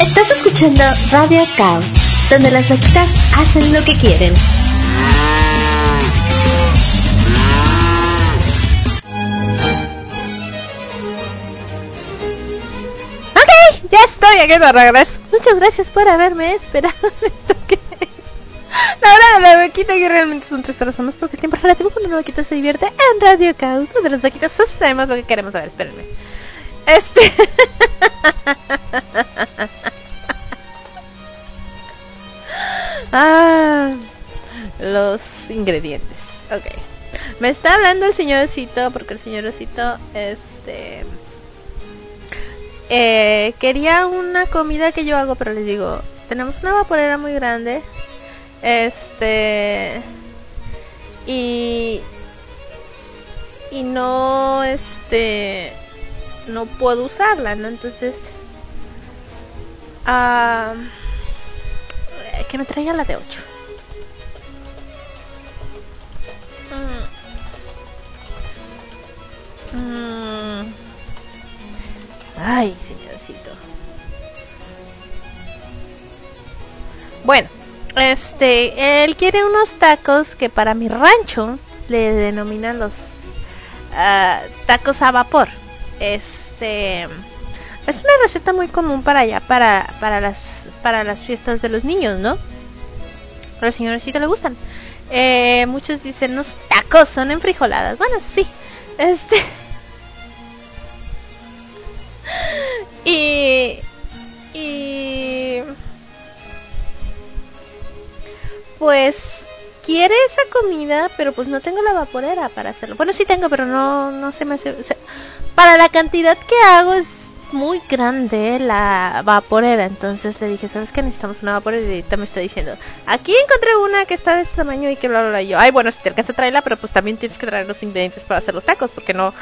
Estás escuchando Radio Cow, donde las vaquitas hacen lo que quieren. Ok, ya estoy aquí de regreso. Muchas gracias por haberme esperado esto que... La hora de la vaquita que realmente son tres horas más porque el tiempo relativo cuando una vaquita se divierte en Radio Cow, donde las vaquitas sabemos lo que queremos saber. Espérenme. Este... ah, los ingredientes. Ok. Me está hablando el señorcito porque el señorcito, este... Eh, quería una comida que yo hago, pero les digo, tenemos una vaporera muy grande. Este... Y... Y no, este... No puedo usarla, ¿no? Entonces... ah que me traiga la de 8. Mm. Mm. Ay, señorcito. Bueno, este, él quiere unos tacos que para mi rancho le denominan los ah, tacos a vapor. Este es una receta muy común para allá, para, para las para las fiestas de los niños, ¿no? A los señores sí que le gustan. Eh, muchos dicen, los tacos son enfrijoladas. Bueno, sí. Este. y. Y. Pues. Quiere esa comida, pero pues no tengo la vaporera para hacerlo. Bueno, sí tengo, pero no, no se me hace. para la cantidad que hago es muy grande la vaporera. Entonces le dije, ¿sabes qué? Necesitamos una vaporera. Y ahorita me está diciendo, aquí encontré una que está de este tamaño y que bla, bla, bla. Yo, ay, bueno, si te alcanza a traerla, pero pues también tienes que traer los ingredientes para hacer los tacos, porque no,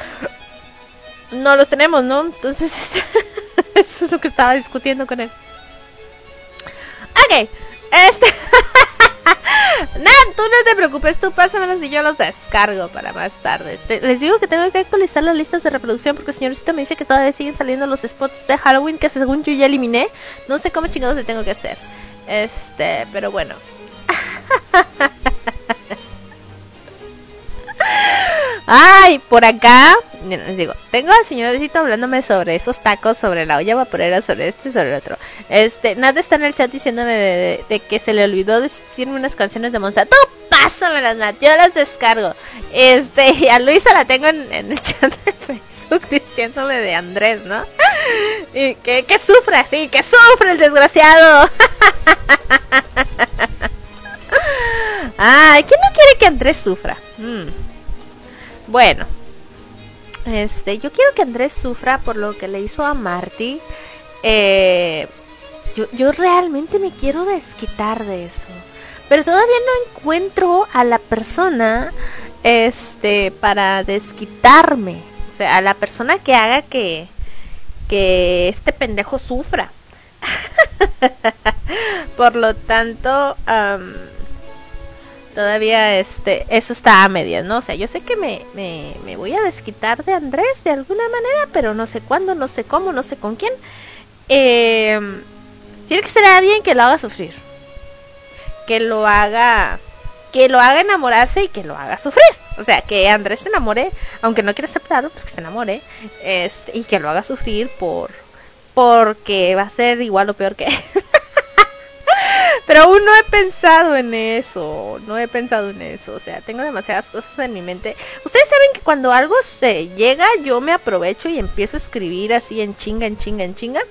no los tenemos, ¿no? Entonces, eso es lo que estaba discutiendo con él. Ok, este... Nada, tú no te preocupes, tú pásamelos y yo los descargo para más tarde. les digo que tengo que actualizar las listas de reproducción porque el señorcito me dice que todavía siguen saliendo los spots de Halloween que según yo ya eliminé. No sé cómo chingados le tengo que hacer. Este, pero bueno. Ay, por acá, les digo, tengo al señorcito hablándome sobre esos tacos, sobre la olla vaporera, sobre este, sobre el otro. Este, nada está en el chat diciéndome de, que se le olvidó decirme unas canciones de Monza. Tú pásamelas, Nat, yo las descargo. Este, y a Luisa la tengo en, el chat de Facebook diciéndome de Andrés, ¿no? Y que, que sufra, sí, que sufre el desgraciado. Ay, ¿quién no quiere que Andrés sufra? Mm. Bueno, este, yo quiero que Andrés sufra por lo que le hizo a Marty. Eh, yo, yo realmente me quiero desquitar de eso. Pero todavía no encuentro a la persona este para desquitarme. O sea, a la persona que haga que, que este pendejo sufra. Por lo tanto, todavía este eso está a medias, ¿no? O sea, yo sé que me, me, me, voy a desquitar de Andrés de alguna manera, pero no sé cuándo, no sé cómo, no sé con quién. Em, tiene que ser alguien que lo haga sufrir. Que lo haga que lo haga enamorarse y que lo haga sufrir. O sea, que Andrés se enamore, aunque no quiera aceptarlo, porque se enamore, este, y que lo haga sufrir por porque va a ser igual o peor que Pero aún no he pensado en eso, no he pensado en eso, o sea, tengo demasiadas cosas en mi mente. Ustedes saben que cuando algo se llega, yo me aprovecho y empiezo a escribir así en chinga, en chinga, en chinga.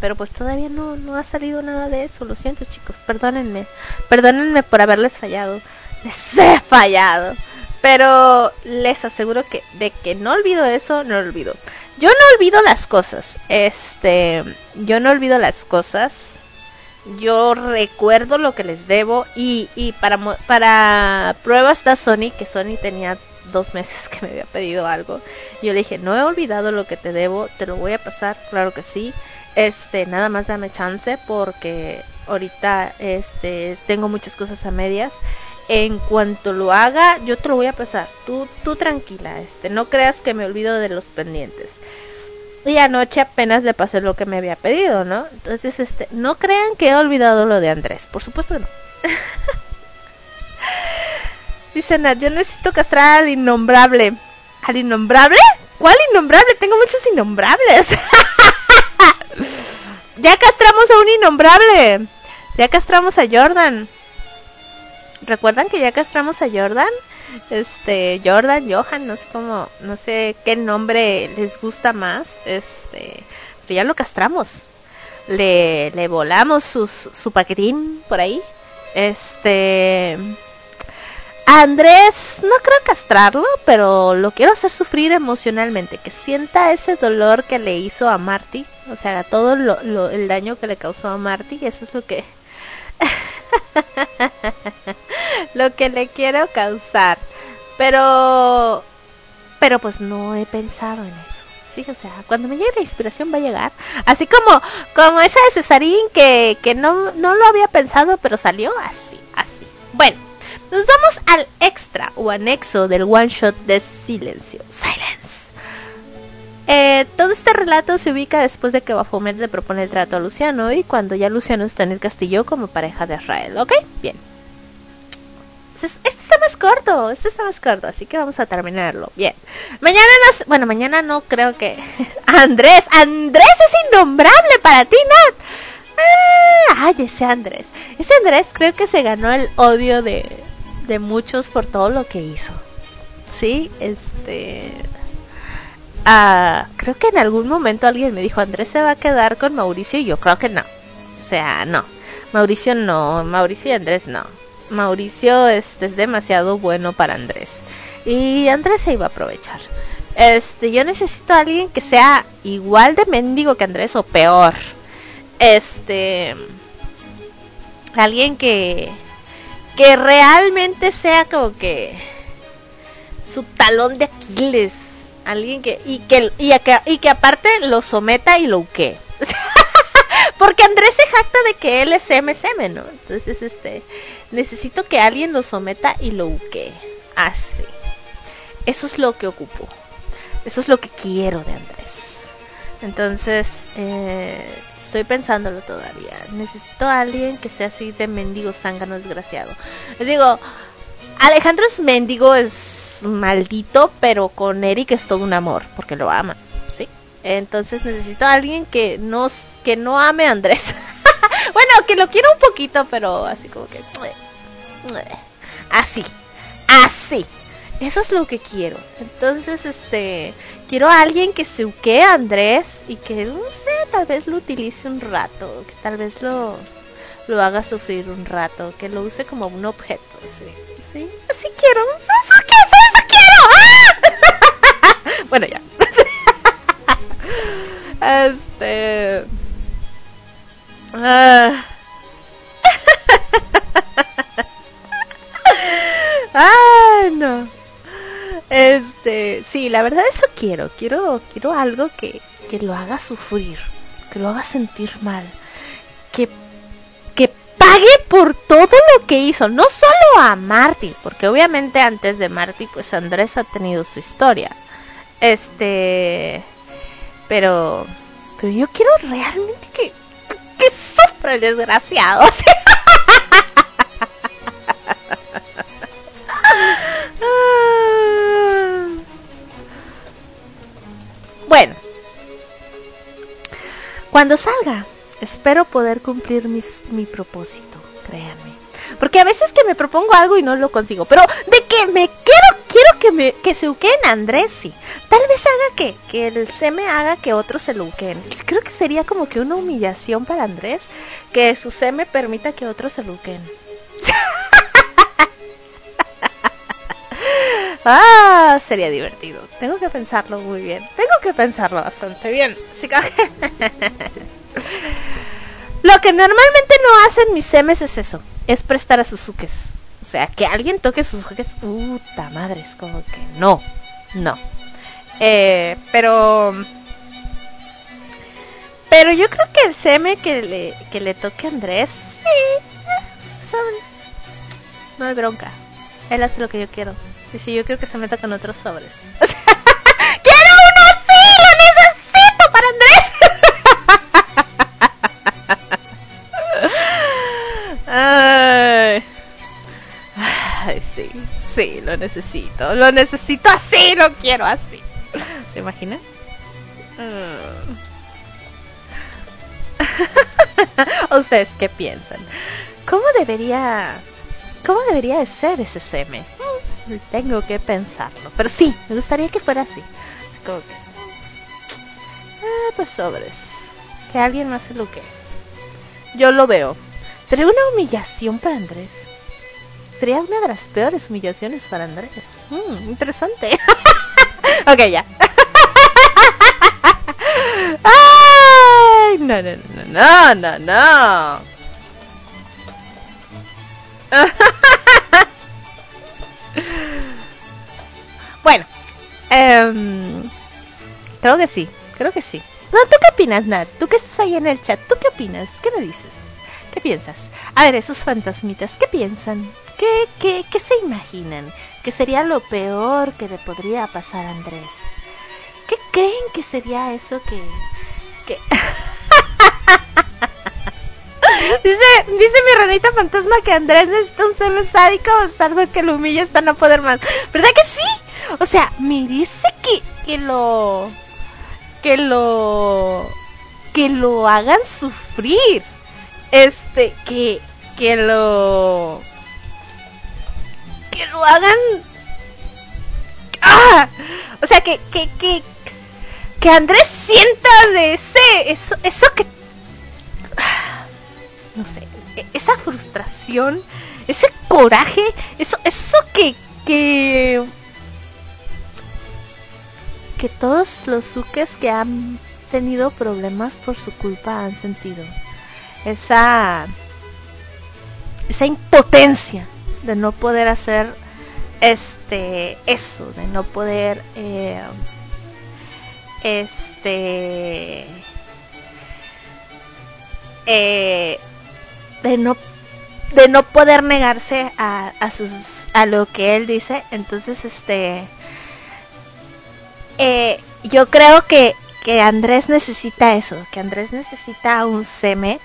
Pero pues todavía no, no ha salido nada de eso, lo siento chicos, perdónenme, perdónenme por haberles fallado, les he fallado. Pero les aseguro que de que no olvido eso, no lo olvido. yo no olvido las cosas. Este, yo no olvido las cosas. Yo recuerdo lo que les debo y, y para, para prueba está Sony, que Sony tenía dos meses que me había pedido algo. Yo le dije, no he olvidado lo que te debo, te lo voy a pasar, claro que sí. Este, nada más dame chance porque ahorita este tengo muchas cosas a medias. En cuanto lo haga, yo te lo voy a pasar. Tú tú tranquila, este, no creas que me olvido de los pendientes. Y anoche apenas le pasé lo que me había pedido, ¿no? Entonces, este, no crean que he olvidado lo de Andrés. Por supuesto que no. Dice Nat, yo necesito castrar al innombrable. ¿Al innombrable? ¿Cuál innombrable? Tengo muchos innombrables. ya castramos a un innombrable. Ya castramos a Jordan. ¿Recuerdan que ya castramos a Jordan? Este, Jordan, Johan, no sé cómo, no sé qué nombre les gusta más. Este, pero ya lo castramos. Le, le volamos su paquetín por ahí. Este, Andrés, no creo castrarlo, pero lo quiero hacer sufrir emocionalmente, que sienta ese dolor que le hizo a Marty, o sea, todo lo, el daño que le causó a Marty, eso es lo que lo que le quiero causar. Pero pero pues no he pensado en eso. Sí, o sea, cuando me llegue la inspiración va a llegar. Así como como esa de Cesarín que, que no, no lo había pensado, pero salió así, así. Bueno, nos vamos al extra o anexo del one shot de Silencio. Silence. Eh, todo este relato se ubica después de que Baphomet le propone el trato a Luciano y cuando ya Luciano está en el castillo como pareja de Israel, ¿ok? Bien. Este está más corto, este está más corto, así que vamos a terminarlo. Bien. Mañana nos... Bueno, mañana no creo que... Andrés, Andrés es innombrable para ti, Nat. Ah, ay, ese Andrés. Ese Andrés creo que se ganó el odio de, de muchos por todo lo que hizo. Sí, este... Ah, creo que en algún momento alguien me dijo, Andrés se va a quedar con Mauricio y yo creo que no. O sea, no. Mauricio no, Mauricio y Andrés no. Mauricio es, es demasiado bueno para Andrés. Y Andrés se iba a aprovechar. Este, yo necesito a alguien que sea igual de mendigo que Andrés o peor. Este, alguien que que realmente sea como que su talón de Aquiles. Alguien que y que y, que, y que aparte lo someta y lo uque. Porque Andrés se jacta de que él es MSM, ¿no? Entonces, este, necesito que alguien lo someta y lo uque. Así. Eso es lo que ocupo. Eso es lo que quiero de Andrés. Entonces, eh, Estoy pensándolo todavía. Necesito a alguien que sea así de mendigo zángano desgraciado. Les digo, Alejandro es mendigo, es maldito, pero con Eric es todo un amor, porque lo ama, ¿sí? Entonces necesito a alguien que no, que no ame a Andrés. bueno, que lo quiera un poquito, pero así como que... Así, así. Eso es lo que quiero. Entonces, este, quiero a alguien que se a Andrés y que, no sé, tal vez lo utilice un rato, que tal vez lo, lo haga sufrir un rato, que lo use como un objeto, sí. ¿Sí? Así quiero. ¡Eso quiero! ¡Eso quiero! ¡Ah! Bueno, ya. este... Ay, no. Este, sí, la verdad eso quiero. Quiero, quiero algo que, que lo haga sufrir, que lo haga sentir mal, que, que pague por todo lo que hizo, no solo a Marty, porque obviamente antes de Marty, pues Andrés ha tenido su historia. Este, pero, pero yo quiero realmente que, que sufra el desgraciado. Bueno, cuando salga, espero poder cumplir mi propósito, créanme. Porque a veces que me propongo algo y no lo consigo. Pero de que me quiero, quiero que me que se uquen Andrés, sí. Tal vez haga que, que el C me haga que otros se lo uquen. Creo que sería como que una humillación para Andrés que su C me permita que otros se lo uquen. Ah, sería divertido. Tengo que pensarlo muy bien. Tengo que pensarlo bastante bien. Lo que normalmente no hacen mis semes es eso. Es prestar a sus suques. O sea, que alguien toque sus suques. Puta madre, es como que no. No. Eh, pero... Pero yo creo que el seme que le, que le toque a Andrés, sí, sabes. No hay bronca. Él hace lo que yo quiero. Y si yo quiero que se meta con otros sobres. ¡Quiero uno sí! ¡Lo necesito para Andrés! Ay. Sí, sí, lo necesito. Lo necesito así, lo quiero así. ¿Se imaginan? ¿Ustedes qué piensan? ¿Cómo debería ¿Cómo debería de ser ese seme? Mm, tengo que pensarlo. Pero sí, me gustaría que fuera así. Así como que... Ah, pues sobres. Que alguien más se lo que... Yo lo veo. Sería una humillación para Andrés. Sería una de las peores humillaciones para Andrés. Mm, interesante. ok, ya. Ay, no, no, no, no, no, no. bueno, eh, creo que sí, creo que sí. No, ¿tú qué opinas, Nat? Tú que estás ahí en el chat, ¿tú qué opinas? ¿Qué me dices? ¿Qué piensas? A ver, esos fantasmitas, ¿qué piensan? ¿Qué, qué, qué se imaginan? ¿Qué sería lo peor que le podría pasar a Andrés? ¿Qué creen que sería eso que... que... Dice, mi ranita fantasma que Andrés necesita un seme sádico bastardo que lo humilla hasta no poder más. ¿Verdad que sí? O sea, me dice que, que lo... Que lo... Que lo hagan sufrir. Este, que... Que lo... Que lo hagan... ¡Ah! O sea, que... Que, que, que Andrés sienta de ese... Eso, eso que no sé, e, esa frustración, ese coraje, eso, eso que, que, que todos los suques que han tenido problemas por su culpa han sentido. Esa, esa impotencia de no poder hacer este eso, de no poder eh, este eh, de no de no poder negarse a, a sus a lo que él dice. Entonces este eh, yo creo que, que Andrés necesita eso que Andrés necesita un seme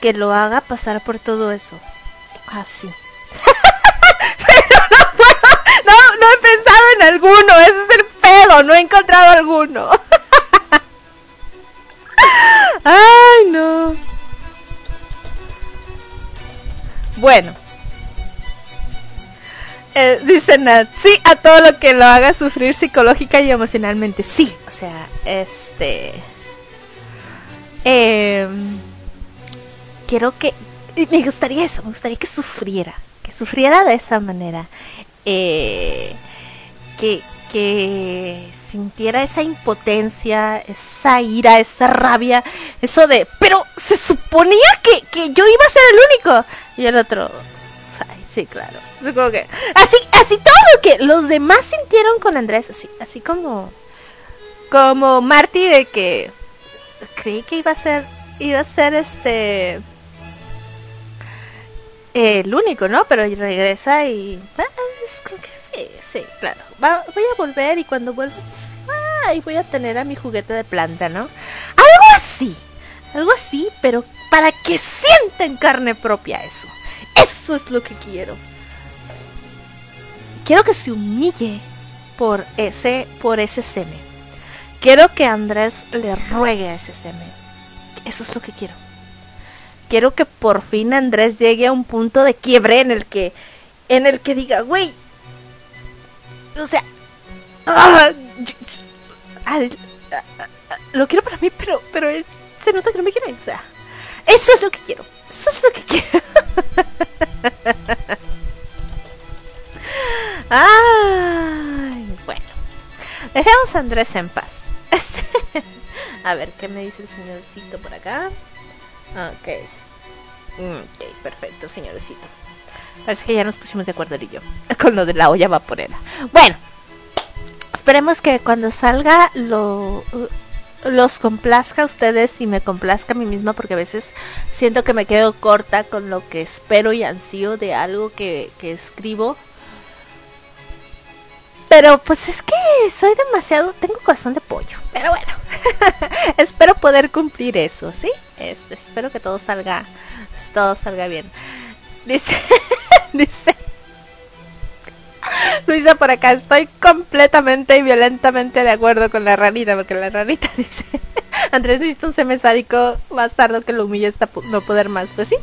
que lo haga pasar por todo eso. Así no, he pensado en alguno ese es el pedo no he encontrado alguno ay no Bueno. Eh, dice Nat, sí a todo lo que lo haga sufrir psicológica y emocionalmente. Sí, o sea, este... Em, quiero que... Me gustaría eso, me gustaría que sufriera. Que sufriera de esa manera. Eh, que, que sintiera esa impotencia, esa ira, esa rabia, eso de, pero se suponía que, que yo iba a ser el único. Y el otro, ay, sí, claro. Supongo que, así, así todo lo que los demás sintieron con Andrés, así, así como, como Marty de que creí que iba a ser, iba a ser este, el único, ¿no? Pero regresa y, ah, como que Sí, sí, claro. voy a volver y cuando vuelva, ay, voy a tener a mi juguete de planta, ¿no? Algo así, algo así, pero para que sienta en carne propia eso. Eso es lo que quiero. Quiero que se humille por ese, por ese seme. Quiero que Andrés le ruegue a ese seme. Eso es lo que quiero. Quiero que por fin Andrés llegue a un punto de quiebre en el que, en el que diga, güey, o sea, ah, lo quiero para mí, pero, pero él se nota que no me quiere. O sea, eso es lo que quiero. Eso es lo que quiero. ah. Dejemos a Andrés en paz. A ver, ¿qué me dice el señorcito por acá? Ok. Ok, perfecto, señorcito. Parece que ya nos pusimos de acuerdo y yo. Con lo de la olla vaporera. Bueno. Esperemos que cuando salga lo los complazca a ustedes y me complazca a mí misma porque a veces siento que me quedo corta con lo que espero y ansío de algo que escribo pero pues es que soy demasiado, tengo corazón de pollo. Pero bueno, espero poder cumplir eso, ¿sí? Este, espero que todo salga, todo salga bien. Dice, dice Luisa por acá, estoy completamente y violentamente de acuerdo con la ranita, porque la ranita dice, Andrés necesita un seme sádico más tarde que lo humille hasta no poder más. Pues sí.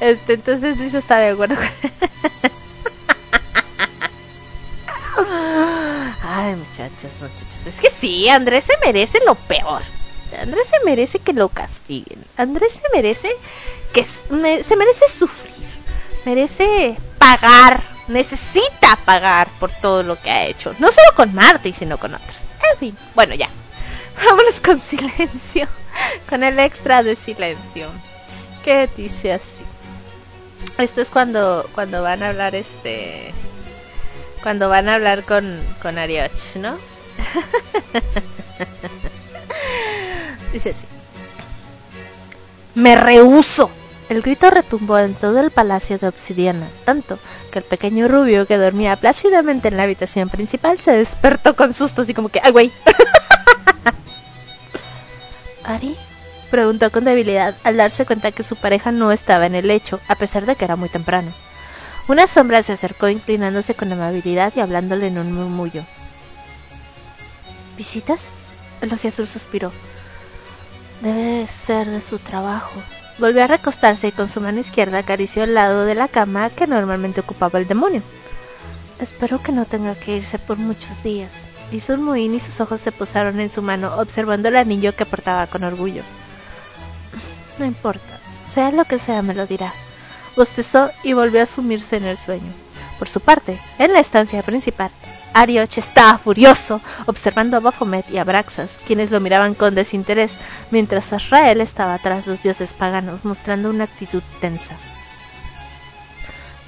Este, entonces Luisa está de acuerdo con... Ay, muchachos, muchachos. Es que sí, Andrés se merece lo peor. Andrés se merece que lo castiguen. Andrés se merece que se merece sufrir. Merece pagar. Necesita pagar por todo lo que ha hecho. No solo con Marty, sino con otros. En fin, bueno, ya. Vámonos con silencio. Con el extra de silencio. ¿Qué dice así? Esto es cuando, cuando van a hablar este cuando van a hablar con, con Arioch, ¿no? Dice así. Me rehuso. El grito retumbó en todo el palacio de obsidiana, tanto que el pequeño rubio que dormía plácidamente en la habitación principal se despertó con susto, así como que, ¡ay, güey! ¿Ari? Preguntó con debilidad al darse cuenta que su pareja no estaba en el lecho, a pesar de que era muy temprano. Una sombra se acercó inclinándose con amabilidad y hablándole en un murmullo. ¿Visitas? El Azul suspiró. Debe ser de su trabajo. Volvió a recostarse y con su mano izquierda acarició el lado de la cama que normalmente ocupaba el demonio. Espero que no tenga que irse por muchos días. Hizo un mohín y sus ojos se posaron en su mano, observando el anillo que portaba con orgullo. No importa, sea lo que sea, me lo dirá bostezó y volvió a sumirse en el sueño. Por su parte, en la estancia principal, Arioch estaba furioso, observando a Baphomet y a Braxas, quienes lo miraban con desinterés, mientras Azrael estaba tras los dioses paganos, mostrando una actitud tensa.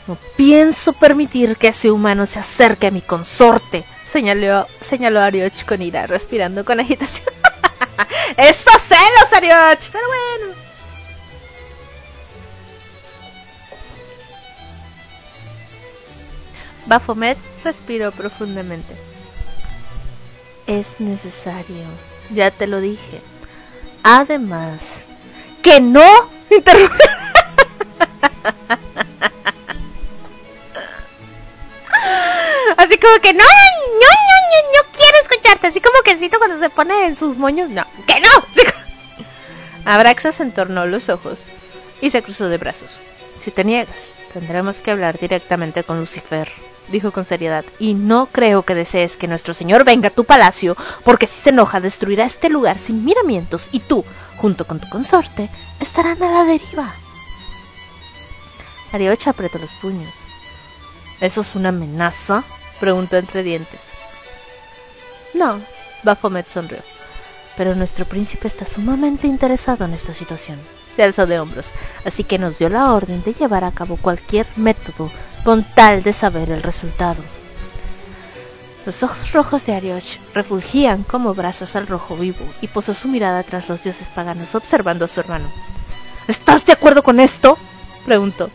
No pienso permitir que ese humano se acerque a mi consorte, señaló, señaló Arioch con ira, respirando con agitación. ¡Estos celos, Arioch! Pero bueno. Baphomet respiró profundamente. Es necesario, ya te lo dije. Además, que no Así como que no, no, no, no, quiero escucharte. Así como que cito cuando se pone en sus moños. No, que no. Abraxas entornó los ojos y se cruzó de brazos. Si te niegas, tendremos que hablar directamente con Lucifer dijo con seriedad, y no creo que desees que nuestro señor venga a tu palacio, porque si se enoja destruirá este lugar sin miramientos, y tú, junto con tu consorte, estarán a la deriva. Ariocha apretó los puños. ¿Eso es una amenaza? preguntó entre dientes. No, Baphomet sonrió. Pero nuestro príncipe está sumamente interesado en esta situación. Se alzó de hombros, así que nos dio la orden de llevar a cabo cualquier método con tal de saber el resultado. Los ojos rojos de Arioch refulgían como brasas al rojo vivo y posó su mirada tras los dioses paganos observando a su hermano. ¿Estás de acuerdo con esto? preguntó.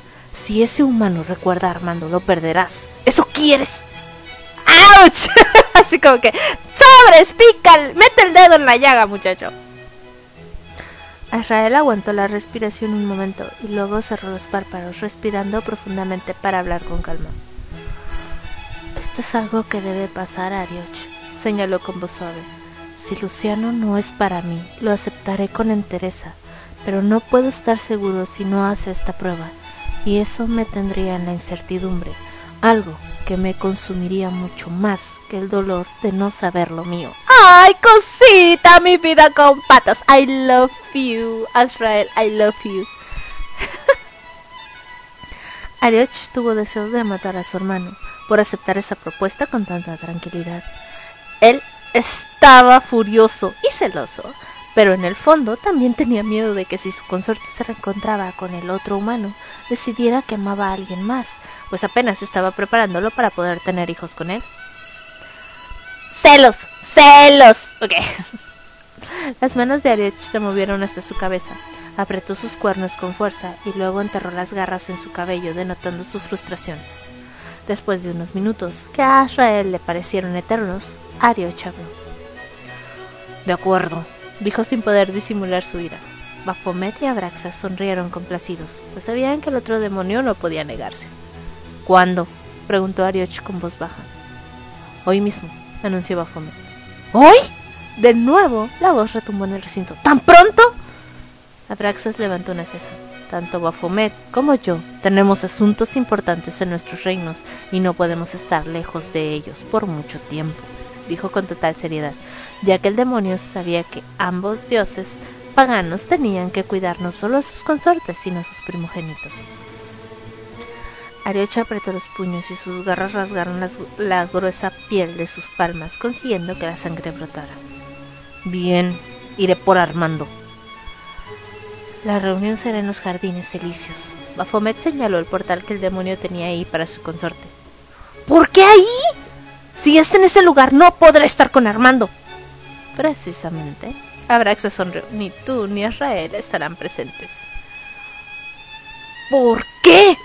Si ese humano recuerda a Armando, lo perderás. ¿Eso quieres? ¡Auch! Así como que, ¡sobres, pica! Mete el dedo en la llaga, muchacho. Israel aguantó la respiración un momento y luego cerró los párpados, respirando profundamente para hablar con calma. Esto es algo que debe pasar, Arioch, señaló con voz suave. Si Luciano no es para mí, lo aceptaré con entereza, pero no puedo estar seguro si no hace esta prueba, y eso me tendría en la incertidumbre, algo que me consumiría mucho más que el dolor de no saber lo mío. ¡Ay, cosita, mi vida con patas! I love you, Azrael, I love you. Arioch tuvo deseos de matar a su hermano por aceptar esa propuesta con tanta tranquilidad. Él estaba furioso y celoso, pero en el fondo también tenía miedo de que si su consorte se reencontraba con el otro humano, decidiera que amaba a alguien más, pues apenas estaba preparándolo para poder tener hijos con él. ¡Celos! ¡Celos! Ok. Las manos de Ariech se movieron hasta su cabeza. Apretó sus cuernos con fuerza y luego enterró las garras en su cabello, denotando su frustración. Después de unos minutos, que a Israel le parecieron eternos, Ariech habló. De acuerdo, dijo sin poder disimular su ira. Baphomet y Abraxas sonrieron complacidos, pues sabían que el otro demonio no podía negarse. ¿Cuándo? preguntó Arioch con voz baja. Hoy mismo, anunció Baphomet. ¿Hoy? De nuevo, la voz retumbó en el recinto. ¿Tan pronto? Abraxas levantó una ceja. Tanto Baphomet como yo tenemos asuntos importantes en nuestros reinos y no podemos estar lejos de ellos por mucho tiempo, dijo con total seriedad, ya que el demonio sabía que ambos dioses paganos tenían que cuidar no solo a sus consortes, sino a sus primogénitos. Ariocha apretó los puños y sus garras rasgaron la gruesa piel de sus palmas, consiguiendo que la sangre brotara. Bien, iré por Armando. La reunión será en los jardines elíseos. Bafomet señaló el portal que el demonio tenía ahí para su consorte. ¿Por qué ahí? Si está en ese lugar, no podrá estar con Armando. Precisamente. Abraxa sonrió. Ni tú ni Israel estarán presentes. ¿Por qué?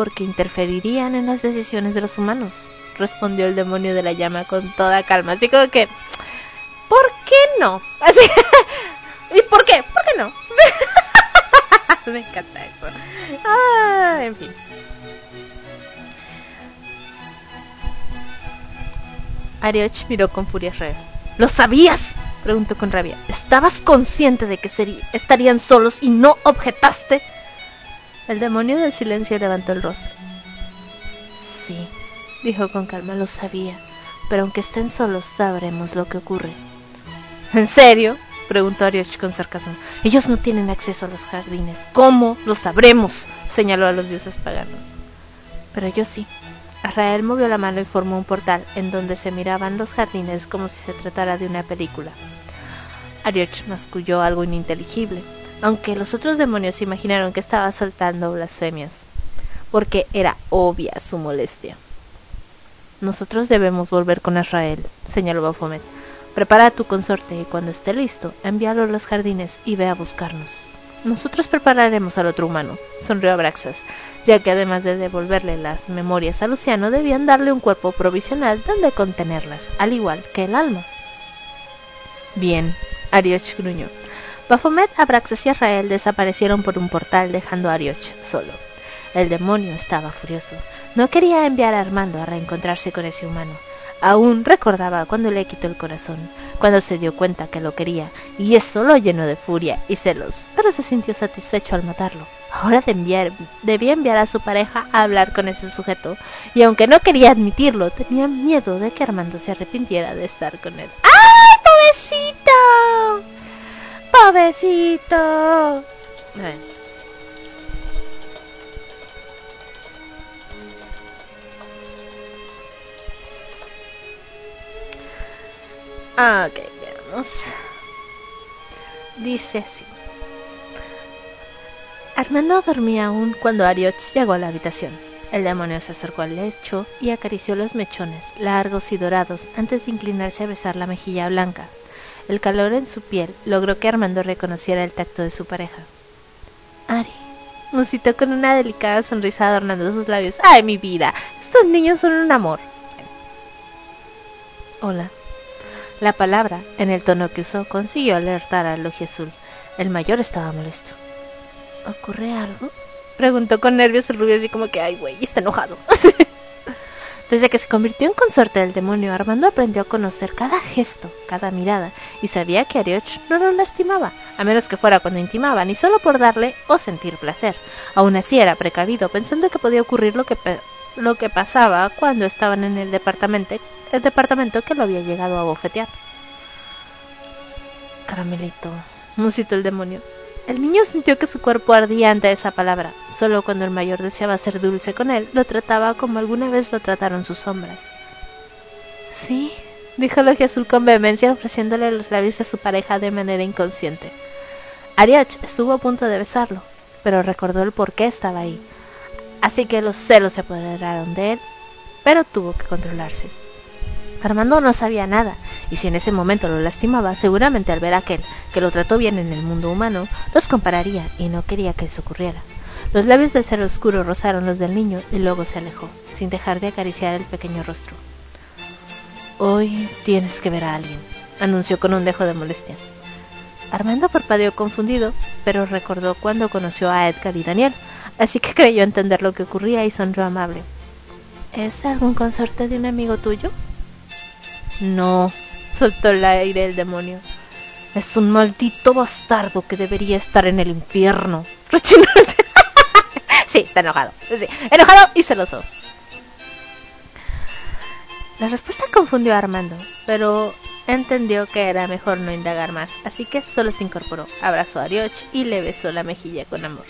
porque interferirían en las decisiones de los humanos, respondió el demonio de la llama con toda calma, así como que, ¿por qué no? Así, ¿Y por qué? ¿Por qué no? Me encanta eso. Ah, en fin. Arioch miró con furia real. ¿Lo sabías? preguntó con rabia. ¿Estabas consciente de que estarían solos y no objetaste? El demonio del silencio levantó el rostro. Sí, dijo con calma, lo sabía, pero aunque estén solos sabremos lo que ocurre. ¿En serio? preguntó Arioch con sarcasmo. Ellos no tienen acceso a los jardines. ¿Cómo? Lo sabremos, señaló a los dioses paganos. Pero yo sí. Arrael movió la mano y formó un portal en donde se miraban los jardines como si se tratara de una película. Arioch masculló algo ininteligible aunque los otros demonios imaginaron que estaba soltando blasfemias, porque era obvia su molestia. Nosotros debemos volver con Israel, señaló Baphomet. Prepara a tu consorte y cuando esté listo, envíalo a los jardines y ve a buscarnos. Nosotros prepararemos al otro humano, sonrió Abraxas, ya que además de devolverle las memorias a Luciano, debían darle un cuerpo provisional donde contenerlas, al igual que el alma. Bien, Arioch gruñó. Baphomet, Abraxas y Israel desaparecieron por un portal dejando a Arioch solo. El demonio estaba furioso. No quería enviar a Armando a reencontrarse con ese humano. Aún recordaba cuando le quitó el corazón, cuando se dio cuenta que lo quería, y eso lo llenó de furia y celos, pero se sintió satisfecho al matarlo. Ahora debía enviar a su pareja a hablar con ese sujeto, y aunque no quería admitirlo, tenía miedo de que Armando se arrepintiera de estar con él. ¡Ay, pobrecito! Pobrecito. Ok, veamos. Dice así. Armando dormía aún cuando Ariot llegó a la habitación. El demonio se acercó al lecho y acarició los mechones, largos y dorados, antes de inclinarse a besar la mejilla blanca, el calor en su piel logró que Armando reconociera el tacto de su pareja. Ari, musitó con una delicada sonrisa adornando sus labios. ¡Ay, mi vida! Estos niños son un amor. Hola. La palabra, en el tono que usó, consiguió alertar al Logia Azul. El mayor estaba molesto. ¿Ocurre algo? Preguntó con nervios el rubio así como que, ay, güey, está enojado. Desde que se convirtió en consorte del demonio, Armando aprendió a conocer cada gesto, cada mirada, y sabía que Arioch no lo lastimaba, a menos que fuera cuando intimaba, ni solo por darle o sentir placer. Aún así era precavido, pensando que podía ocurrir lo que, lo que pasaba cuando estaban en el departamento, el departamento que lo había llegado a bofetear. Caramelito, musitó el demonio. El niño sintió que su cuerpo ardía ante esa palabra. Solo cuando el mayor deseaba ser dulce con él, lo trataba como alguna vez lo trataron sus sombras. Sí, dijo Logia Azul con vehemencia ofreciéndole los labios a su pareja de manera inconsciente. Ariach estuvo a punto de besarlo, pero recordó el por qué estaba ahí. Así que los celos se apoderaron de él, pero tuvo que controlarse. Armando no sabía nada, y si en ese momento lo lastimaba, seguramente al ver a aquel que lo trató bien en el mundo humano, los compararía y no quería que eso ocurriera. Los labios del ser oscuro rozaron los del niño y luego se alejó, sin dejar de acariciar el pequeño rostro. Hoy tienes que ver a alguien, anunció con un dejo de molestia. Armando parpadeó confundido, pero recordó cuando conoció a Edgar y Daniel, así que creyó entender lo que ocurría y sonrió amable. ¿Es algún consorte de un amigo tuyo? No, soltó el aire el demonio. Es un maldito bastardo que debería estar en el infierno. sí, está enojado. Sí, enojado y celoso. La respuesta confundió a Armando, pero entendió que era mejor no indagar más, así que solo se incorporó, abrazó a Rioch y le besó la mejilla con amor.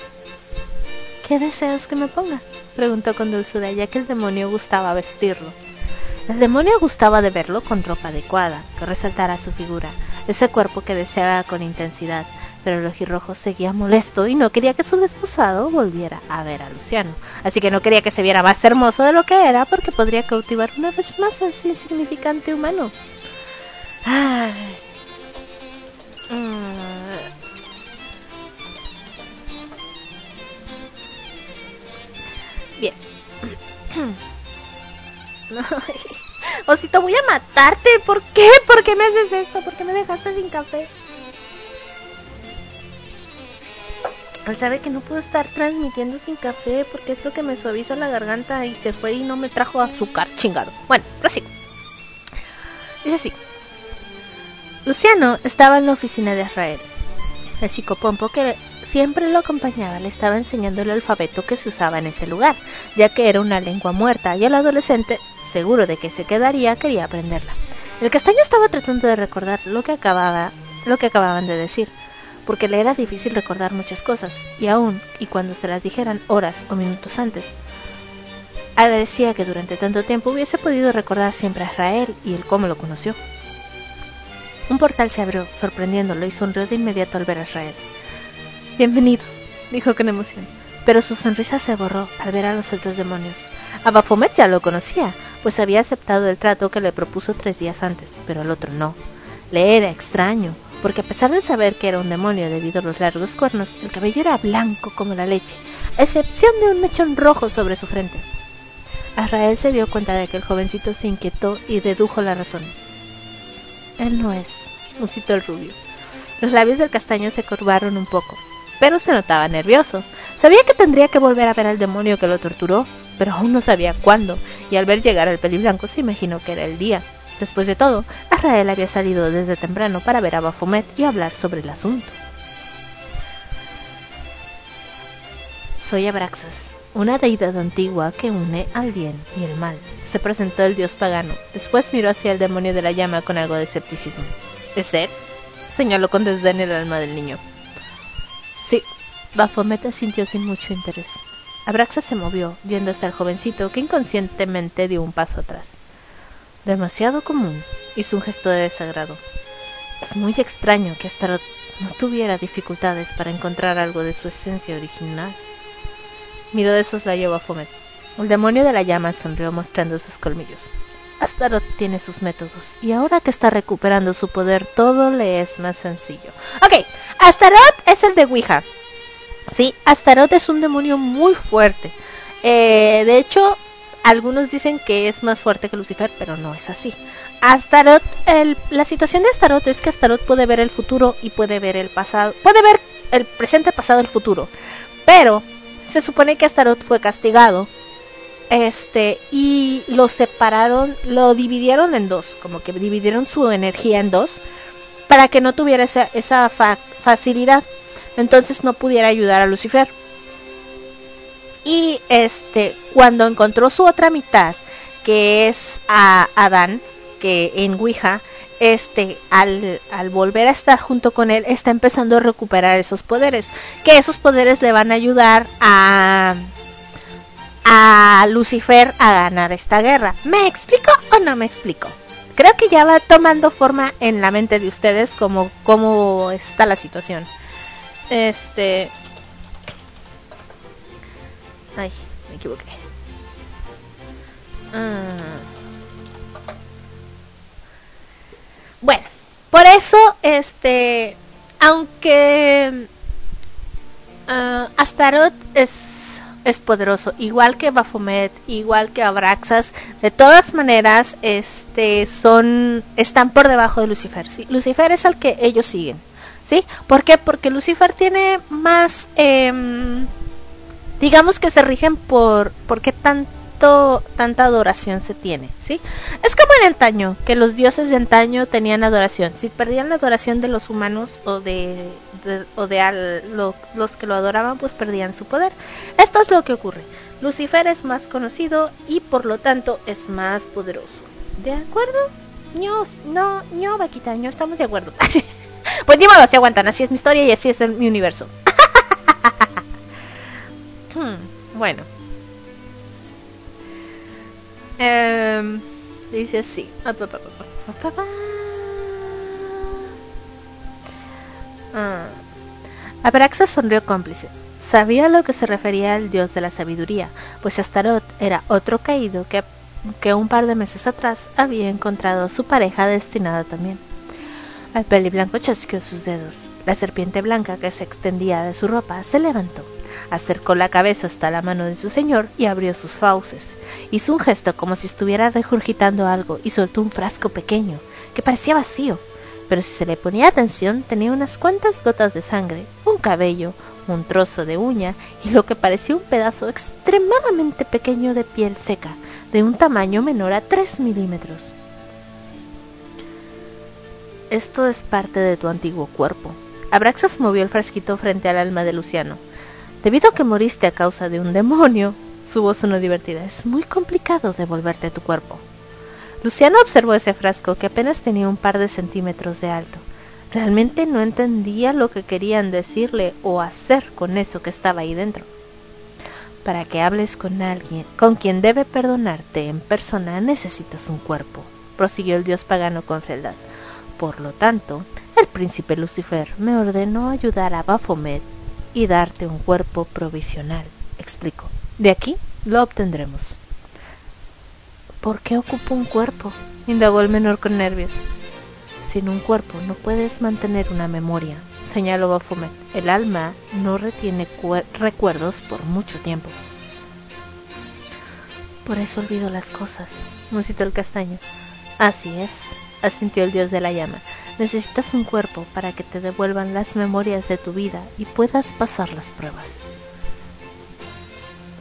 ¿Qué deseas que me ponga? preguntó con dulzura, ya que el demonio gustaba vestirlo. El demonio gustaba de verlo con ropa adecuada, que resaltara su figura, ese cuerpo que deseaba con intensidad, pero el ojirrojo seguía molesto y no quería que su desposado volviera a ver a Luciano. Así que no quería que se viera más hermoso de lo que era porque podría cautivar una vez más a ese insignificante humano. Ay. Mm. Osito, voy a matarte. ¿Por qué? ¿Por qué me haces esto? ¿Por qué me dejaste sin café? Él sabe que no puedo estar transmitiendo sin café porque es lo que me suaviza la garganta y se fue y no me trajo azúcar, chingado. Bueno, prosigo. Dice así. Luciano estaba en la oficina de Israel. El psicopompo que siempre lo acompañaba le estaba enseñando el alfabeto que se usaba en ese lugar, ya que era una lengua muerta y el adolescente, seguro de que se quedaría, quería aprenderla. El castaño estaba tratando de recordar lo que acababa, lo que acababan de decir porque le era difícil recordar muchas cosas, y aún, y cuando se las dijeran horas o minutos antes. Agradecía que durante tanto tiempo hubiese podido recordar siempre a Israel y el cómo lo conoció. Un portal se abrió, sorprendiéndolo, y sonrió de inmediato al ver a Israel. Bienvenido, dijo con emoción, pero su sonrisa se borró al ver a los otros demonios. A ya lo conocía, pues había aceptado el trato que le propuso tres días antes, pero al otro no. Le era extraño, porque a pesar de saber que era un demonio debido a los largos cuernos, el cabello era blanco como la leche, a excepción de un mechón rojo sobre su frente. Azrael se dio cuenta de que el jovencito se inquietó y dedujo la razón. Él no es, musitó el rubio. Los labios del castaño se curvaron un poco, pero se notaba nervioso. Sabía que tendría que volver a ver al demonio que lo torturó, pero aún no sabía cuándo, y al ver llegar al peliblanco se imaginó que era el día. Después de todo, Azrael había salido desde temprano para ver a Baphomet y hablar sobre el asunto. Soy Abraxas, una deidad antigua que une al bien y el mal. Se presentó el dios pagano. Después miró hacia el demonio de la llama con algo de escepticismo. ¿Es él? Señaló con desdén el alma del niño. Sí, Baphomet sintió sin mucho interés. Abraxas se movió, yendo hasta el jovencito que inconscientemente dio un paso atrás demasiado común, hizo un gesto de desagrado. Es muy extraño que Astaroth no tuviera dificultades para encontrar algo de su esencia original. Miró de soslayo a Fomet. El demonio de la llama sonrió mostrando sus colmillos. Astaroth tiene sus métodos, y ahora que está recuperando su poder, todo le es más sencillo. Ok, Astaroth es el de Ouija. Sí, Astaroth es un demonio muy fuerte. Eh, de hecho, algunos dicen que es más fuerte que Lucifer, pero no es así. Astaroth, la situación de Astaroth es que Astaroth puede ver el futuro y puede ver el pasado, puede ver el presente, pasado, el futuro. Pero se supone que Astaroth fue castigado. Este, y lo separaron, lo dividieron en dos, como que dividieron su energía en dos, para que no tuviera esa, esa facilidad. Entonces no pudiera ayudar a Lucifer. Y este, cuando encontró su otra mitad, que es a Adán, que en Ouija, este, al, al, volver a estar junto con él, está empezando a recuperar esos poderes. Que esos poderes le van a ayudar a, a Lucifer a ganar esta guerra. ¿Me explico o no me explico? creo que ya va tomando forma en la mente de ustedes como cómo está la situación. Este Ay, me equivoqué. Ah. Bueno, por eso, este, aunque uh, Astaroth es, es poderoso, igual que Baphomet, igual que Abraxas, de todas maneras, este, son, están por debajo de Lucifer. Lucifer es al que ellos siguen, ¿sí? ¿Por qué? Porque Lucifer tiene más, eh, digamos que se rigen por, por qué tanto tanta adoración se tiene, ¿sí? Es como en antaño, que los dioses de antaño tenían adoración. Si perdían la adoración de los humanos o de, o de los que lo adoraban, pues perdían su poder. Esto es lo que ocurre. Lucifer es más conocido y por lo tanto es más poderoso. ¿De acuerdo? No, no, no, vaquita, no estamos de acuerdo. pues ni modo, se aguantan, así es mi historia y así es mi universo. Hmm, bueno. Eh, dice así. Abraxas sonrió cómplice. Sabía a lo que se refería el dios de la sabiduría, pues Astaroth era otro caído que, que un par de meses atrás había encontrado su pareja destinada también. El peli blanco chasqueó sus dedos. La serpiente blanca que se extendía de su ropa se levantó, acercó la cabeza hasta la mano de su señor y abrió sus fauces. Hizo un gesto como si estuviera regurgitando algo y soltó un frasco pequeño, que parecía vacío, pero si se le ponía atención tenía unas cuantas gotas de sangre, un cabello, un trozo de uña y lo que parecía un pedazo extremadamente pequeño de piel seca, de un tamaño menor a 3 milímetros. Esto es parte de tu antiguo cuerpo. Abraxas movió el frasquito frente al alma de Luciano. Debido a que moriste a causa de un demonio, su voz sonó divertida. Es muy complicado devolverte tu cuerpo. Luciano observó ese frasco que apenas tenía un par de centímetros de alto. Realmente no entendía lo que querían decirle o hacer con eso que estaba ahí dentro. Para que hables con alguien con quien debe perdonarte en persona necesitas un cuerpo, prosiguió el dios pagano con fealdad. Por lo tanto, el príncipe Lucifer me ordenó ayudar a Baphomet y darte un cuerpo provisional, explicó. De aquí lo obtendremos. ¿Por qué ocupo un cuerpo? indagó el menor con nervios. Sin un cuerpo no puedes mantener una memoria, señaló Baphomet. El alma no retiene recuerdos por mucho tiempo. Por eso olvido las cosas, musitó el castaño. Así es, asintió el dios de la llama. Necesitas un cuerpo para que te devuelvan las memorias de tu vida y puedas pasar las pruebas.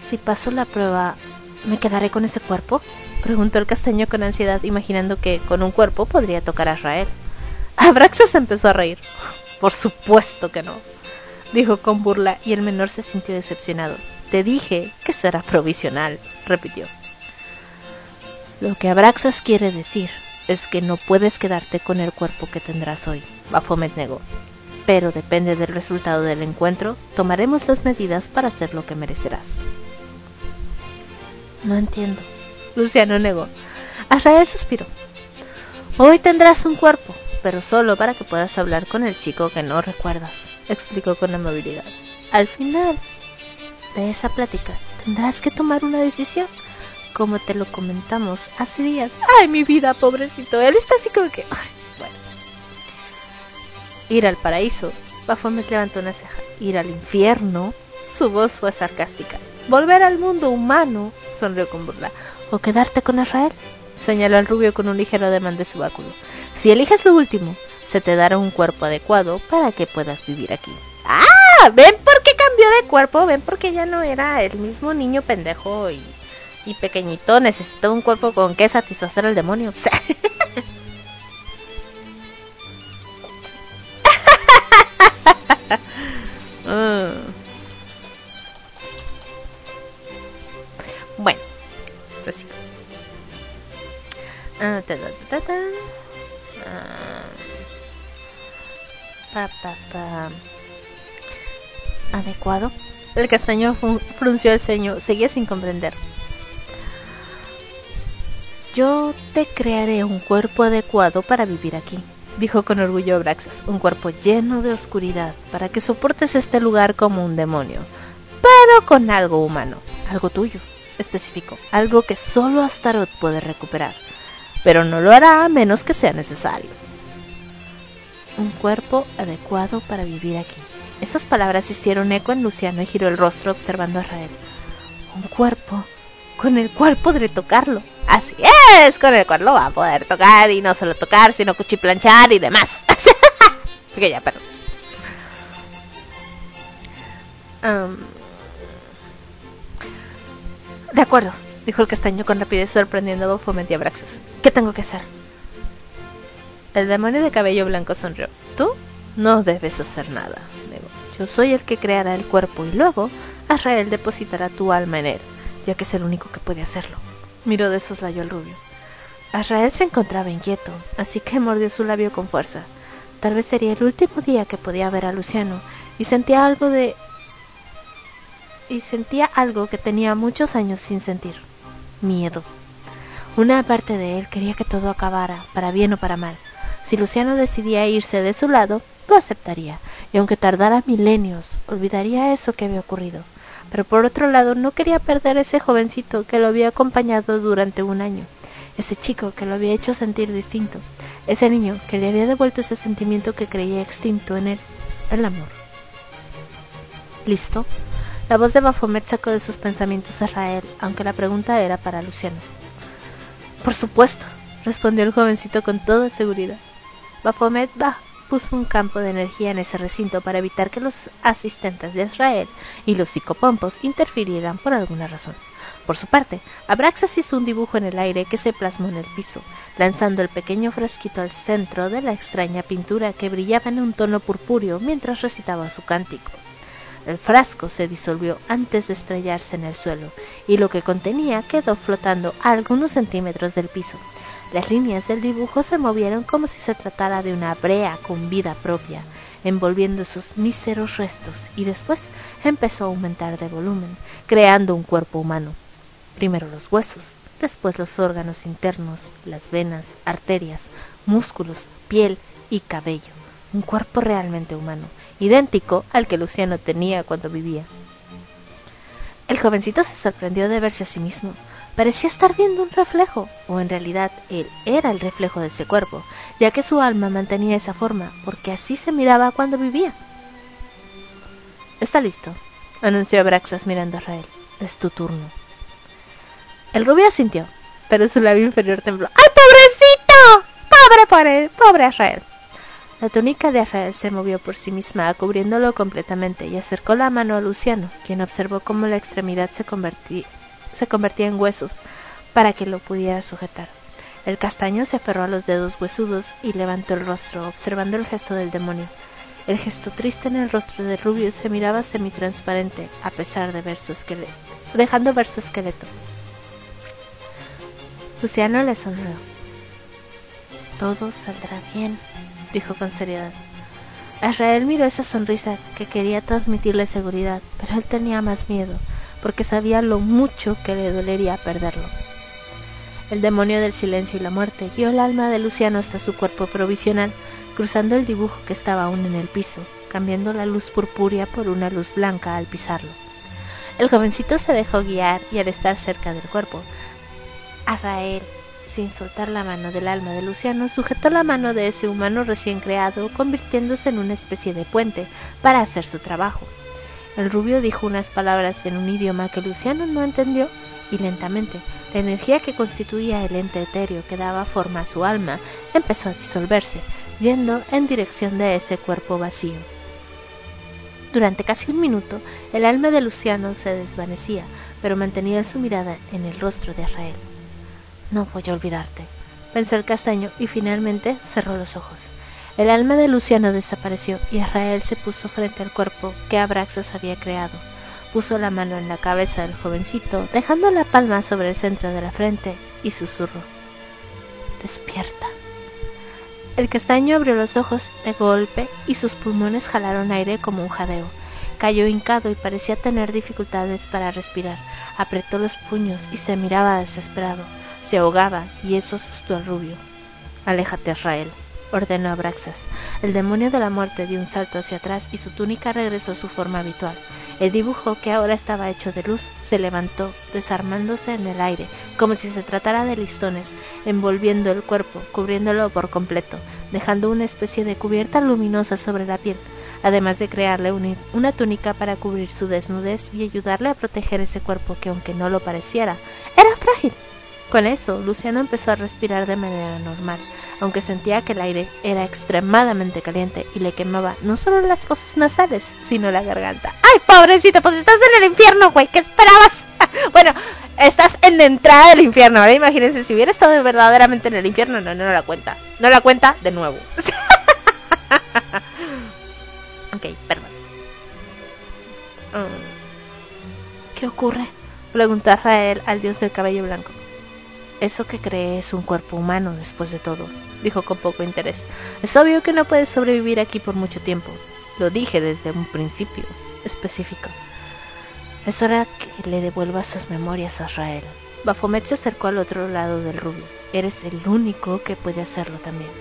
Si paso la prueba, ¿me quedaré con ese cuerpo? Preguntó el castaño con ansiedad, imaginando que con un cuerpo podría tocar a Israel. Abraxas empezó a reír. Por supuesto que no, dijo con burla y el menor se sintió decepcionado. Te dije que será provisional, repitió. Lo que Abraxas quiere decir es que no puedes quedarte con el cuerpo que tendrás hoy, Baphomet negó. Pero depende del resultado del encuentro, tomaremos las medidas para hacer lo que merecerás. No entiendo. Luciano negó. Azrael suspiró. Hoy tendrás un cuerpo, pero solo para que puedas hablar con el chico que no recuerdas, explicó con amabilidad. Al final de esa plática tendrás que tomar una decisión, como te lo comentamos hace días. Ay, mi vida, pobrecito. Él está así como que... bueno. Ir al paraíso. Baphomet levantó una ceja. Ir al infierno. Su voz fue sarcástica. Volver al mundo humano sonrió con burla. ¿O quedarte con Israel? señaló el rubio con un ligero ademán de su báculo. Si eliges lo último, se te dará un cuerpo adecuado para que puedas vivir aquí. ¡Ah! ¿Ven por qué cambió de cuerpo? ¿Ven por qué ya no era el mismo niño pendejo y, pequeñito? Necesitó un cuerpo con que satisfacer al demonio. El castaño frunció el ceño, seguía sin comprender. Yo te crearé un cuerpo adecuado para vivir aquí, dijo con orgullo Abraxas, un cuerpo lleno de oscuridad, para que soportes este lugar como un demonio, pero con algo humano, algo tuyo, especificó, algo que solo Astaroth puede recuperar, pero no lo hará a menos que sea necesario. Un cuerpo adecuado para vivir aquí. Esas palabras hicieron eco en Luciano y giró el rostro observando a Rael. Un cuerpo con el cual podré tocarlo. Así es, con el cual lo va a poder tocar y no solo tocar, sino cuchiplanchar y demás. ok, ya, perdón. de acuerdo, dijo el castaño con rapidez sorprendiendo a Baphomet y a ¿Qué tengo que hacer? El demonio de cabello blanco sonrió. ¿Tú? No debes hacer nada. Yo soy el que creará el cuerpo y luego Azrael depositará tu alma en él ya que es el único que puede hacerlo. Miró de soslayo al rubio. Azrael se encontraba inquieto, así que mordió su labio con fuerza. Tal vez sería el último día que podía ver a Luciano, y sentía algo de... y sentía algo que tenía muchos años sin sentir. Miedo. Una parte de él quería que todo acabara, para bien o para mal. Si Luciano decidía irse de su lado, lo aceptaría, y aunque tardara milenios, olvidaría eso que había ocurrido pero por otro lado no quería perder ese jovencito que lo había acompañado durante un año, ese chico que lo había hecho sentir distinto, ese niño que le había devuelto ese sentimiento que creía extinto en él, el amor. ¿Listo? La voz de Bafomet sacó de sus pensamientos a Rael, aunque la pregunta era para Luciano. Por supuesto, respondió el jovencito con toda seguridad. Bafomet va, puso un campo de energía en ese recinto para evitar que los asistentes de Israel y los psicopompos interfirieran por alguna razón. Por su parte, Abraxas hizo un dibujo en el aire que se plasmó en el piso, lanzando el pequeño frasquito al centro de la extraña pintura que brillaba en un tono purpúreo mientras recitaba su cántico. El frasco se disolvió antes de estrellarse en el suelo, y lo que contenía quedó flotando a algunos centímetros del piso, las líneas del dibujo se movieron como si se tratara de una brea con vida propia, envolviendo sus míseros restos y después empezó a aumentar de volumen, creando un cuerpo humano. Primero los huesos, después los órganos internos, las venas, arterias, músculos, piel y cabello. Un cuerpo realmente humano, idéntico al que Luciano tenía cuando vivía. El jovencito se sorprendió de verse a sí mismo parecía estar viendo un reflejo, o en realidad él era el reflejo de ese cuerpo, ya que su alma mantenía esa forma, porque así se miraba cuando vivía. Está listo, anunció Abraxas mirando a Rael. Es tu turno. El rubio asintió, pero su labio inferior tembló. ¡Ay, pobrecito! ¡Pobre, pobre, pobre Israel! La túnica de Israel se movió por sí misma, cubriéndolo completamente, y acercó la mano a Luciano, quien observó cómo la extremidad se convertía se convertía en huesos para que lo pudiera sujetar. El castaño se aferró a los dedos huesudos y levantó el rostro, observando el gesto del demonio. El gesto triste en el rostro de Rubio se miraba semitransparente, a pesar de ver su esqueleto, dejando ver su esqueleto. Luciano le sonrió. Todo saldrá bien, dijo con seriedad. Israel miró esa sonrisa que quería transmitirle seguridad, pero él tenía más miedo porque sabía lo mucho que le dolería perderlo. El demonio del silencio y la muerte guió el alma de Luciano hasta su cuerpo provisional, cruzando el dibujo que estaba aún en el piso, cambiando la luz purpúrea por una luz blanca al pisarlo. El jovencito se dejó guiar y al estar cerca del cuerpo, Arrael, sin soltar la mano del alma de Luciano, sujetó la mano de ese humano recién creado, convirtiéndose en una especie de puente para hacer su trabajo. El rubio dijo unas palabras en un idioma que Luciano no entendió y lentamente la energía que constituía el ente etéreo que daba forma a su alma empezó a disolverse, yendo en dirección de ese cuerpo vacío. Durante casi un minuto, el alma de Luciano se desvanecía, pero mantenía su mirada en el rostro de Israel. No voy a olvidarte, pensó el castaño y finalmente cerró los ojos. El alma de Luciano desapareció y Israel se puso frente al cuerpo que Abraxas había creado. Puso la mano en la cabeza del jovencito, dejando la palma sobre el centro de la frente, y susurró. Despierta. El castaño abrió los ojos de golpe y sus pulmones jalaron aire como un jadeo. Cayó hincado y parecía tener dificultades para respirar. Apretó los puños y se miraba desesperado. Se ahogaba y eso asustó al rubio. Aléjate, Israel, ordenó Abraxas. El demonio de la muerte dio un salto hacia atrás y su túnica regresó a su forma habitual. El dibujo, que ahora estaba hecho de luz, se levantó, desarmándose en el aire, como si se tratara de listones, envolviendo el cuerpo, cubriéndolo por completo, dejando una especie de cubierta luminosa sobre la piel, además de crearle una túnica para cubrir su desnudez y ayudarle a proteger ese cuerpo que, aunque no lo pareciera, era frágil. Con eso, Luciano empezó a respirar de manera normal, aunque sentía que el aire era extremadamente caliente y le quemaba no solo las fosas nasales, sino la garganta. ¡Ay, pobrecito! Pues estás en el infierno, güey, ¿qué esperabas? bueno, estás en la entrada del infierno, ahora imagínense, si hubiera estado verdaderamente en el infierno, no, no, no la cuenta. No la cuenta de nuevo. ok, perdón. Mm. ¿Qué ocurre? Preguntó Rael al dios del cabello blanco. Eso que cree es un cuerpo humano después de todo, dijo con poco interés. Es obvio que no puedes sobrevivir aquí por mucho tiempo. Lo dije desde un principio, específico. Es hora que le devuelva sus memorias a Israel. Bafomet se acercó al otro lado del rubio. Eres el único que puede hacerlo también.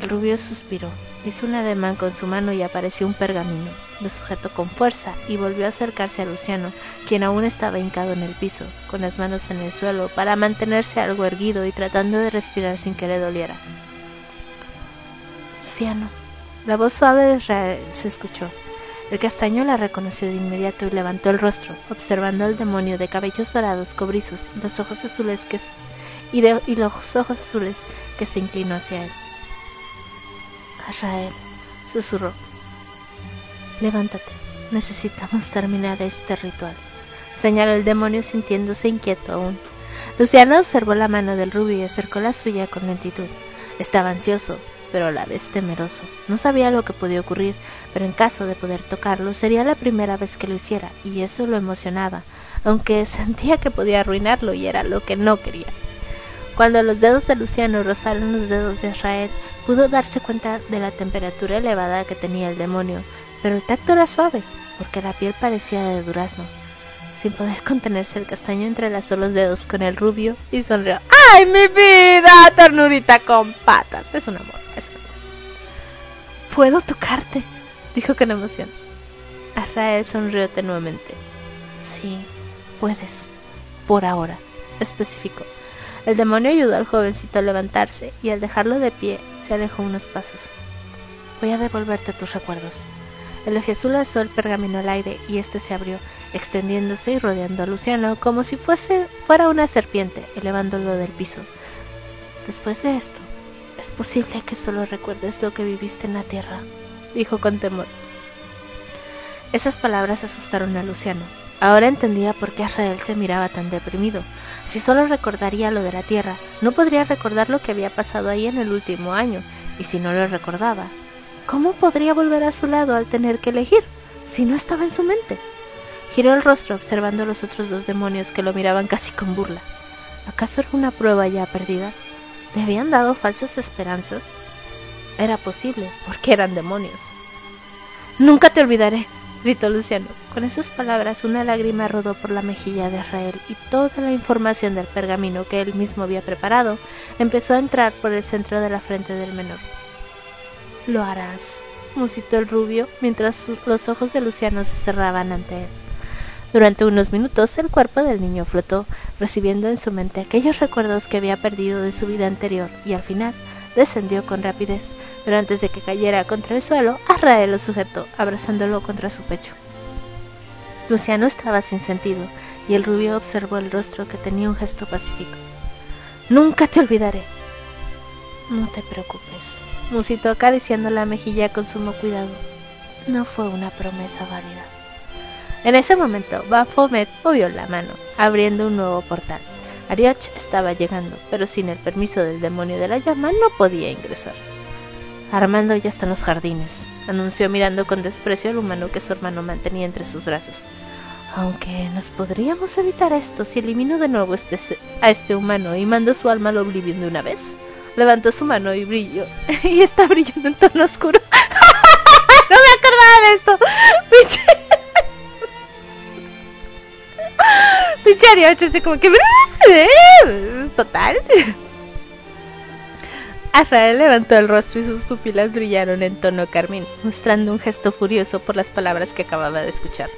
El rubio suspiró, hizo un ademán con su mano y apareció un pergamino. Lo sujetó con fuerza y volvió a acercarse a Luciano, quien aún estaba hincado en el piso, con las manos en el suelo, para mantenerse algo erguido y tratando de respirar sin que le doliera. Luciano. La voz suave de Israel se escuchó. El castaño la reconoció de inmediato y levantó el rostro, observando al demonio de cabellos dorados cobrizos y los ojos azules que, y, y los ojos azules que se inclinó hacia él. Israel, susurró. Levántate, necesitamos terminar este ritual, señaló el demonio sintiéndose inquieto aún. Luciano observó la mano del rubio y acercó la suya con lentitud. Estaba ansioso, pero a la vez temeroso. No sabía lo que podía ocurrir, pero en caso de poder tocarlo sería la primera vez que lo hiciera, y eso lo emocionaba, aunque sentía que podía arruinarlo y era lo que no quería. Cuando los dedos de Luciano rozaron los dedos de Israel, pudo darse cuenta de la temperatura elevada que tenía el demonio, pero el tacto era suave, porque la piel parecía de durazno. Sin poder contenerse, el castaño entrelazó los dedos con el rubio y sonrió. ¡Ay, mi vida! Ternurita con patas. Es un amor, es un amor. Puedo tocarte, dijo con emoción. Azrael sonrió tenuamente. Sí, puedes. Por ahora, especificó. El demonio ayudó al jovencito a levantarse y al dejarlo de pie se alejó unos pasos. Voy a devolverte tus recuerdos. El Jesús lanzó el pergamino al aire y éste se abrió, extendiéndose y rodeando a Luciano como si fuese, fuera una serpiente, elevándolo del piso. Después de esto, es posible que solo recuerdes lo que viviste en la tierra, dijo con temor. Esas palabras asustaron a Luciano. Ahora entendía por qué Israel se miraba tan deprimido. Si solo recordaría lo de la Tierra, no podría recordar lo que había pasado ahí en el último año, y si no lo recordaba, ¿cómo podría volver a su lado al tener que elegir, si no estaba en su mente? Giró el rostro observando a los otros dos demonios que lo miraban casi con burla. ¿Acaso era una prueba ya perdida? ¿Le habían dado falsas esperanzas? Era posible, porque eran demonios. Nunca te olvidaré, gritó Luciano. Con esas palabras una lágrima rodó por la mejilla de Israel y toda la información del pergamino que él mismo había preparado empezó a entrar por el centro de la frente del menor. Lo harás, musitó el rubio mientras los ojos de Luciano se cerraban ante él. Durante unos minutos el cuerpo del niño flotó, recibiendo en su mente aquellos recuerdos que había perdido de su vida anterior y al final descendió con rapidez, pero antes de que cayera contra el suelo, Arrael lo sujetó, abrazándolo contra su pecho. Luciano estaba sin sentido, y el rubio observó el rostro que tenía un gesto pacífico. Nunca te olvidaré. No te preocupes, musitó acariciando la mejilla con sumo cuidado. No fue una promesa válida. En ese momento, Baphomet movió la mano, abriendo un nuevo portal. Arioch estaba llegando, pero sin el permiso del demonio de la llama no podía ingresar. Armando ya está en los jardines, anunció mirando con desprecio al humano que su hermano mantenía entre sus brazos. Aunque nos podríamos evitar esto si elimino de nuevo este, a este humano y mando su alma al oblivion de una vez. Levantó su mano y brilló. y está brillando en tono oscuro. no me acordaba de esto. Pinche Arioch así como que... Total. Azrael levantó el rostro y sus pupilas brillaron en tono carmín, mostrando un gesto furioso por las palabras que acababa de escuchar.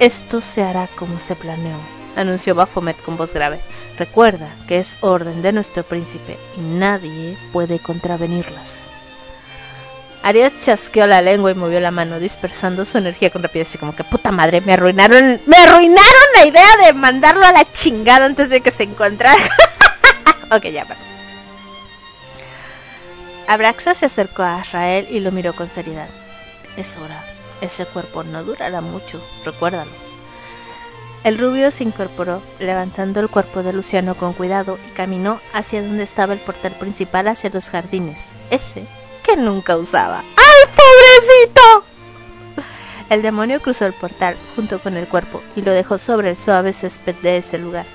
Esto se hará como se planeó, anunció Baphomet con voz grave. Recuerda que es orden de nuestro príncipe y nadie puede contravenirlas. Arias chasqueó la lengua y movió la mano, dispersando su energía con rapidez, así como que puta madre, me arruinaron, me arruinaron la idea de mandarlo a la chingada antes de que se encontrara. ok, ya, perdón. Abraxa se acercó a Israel y lo miró con seriedad. Es hora. Ese cuerpo no durará mucho, recuérdalo. El rubio se incorporó, levantando el cuerpo de Luciano con cuidado y caminó hacia donde estaba el portal principal hacia los jardines. Ese que nunca usaba. ¡Ay, pobrecito! El demonio cruzó el portal junto con el cuerpo y lo dejó sobre el suave césped de ese lugar.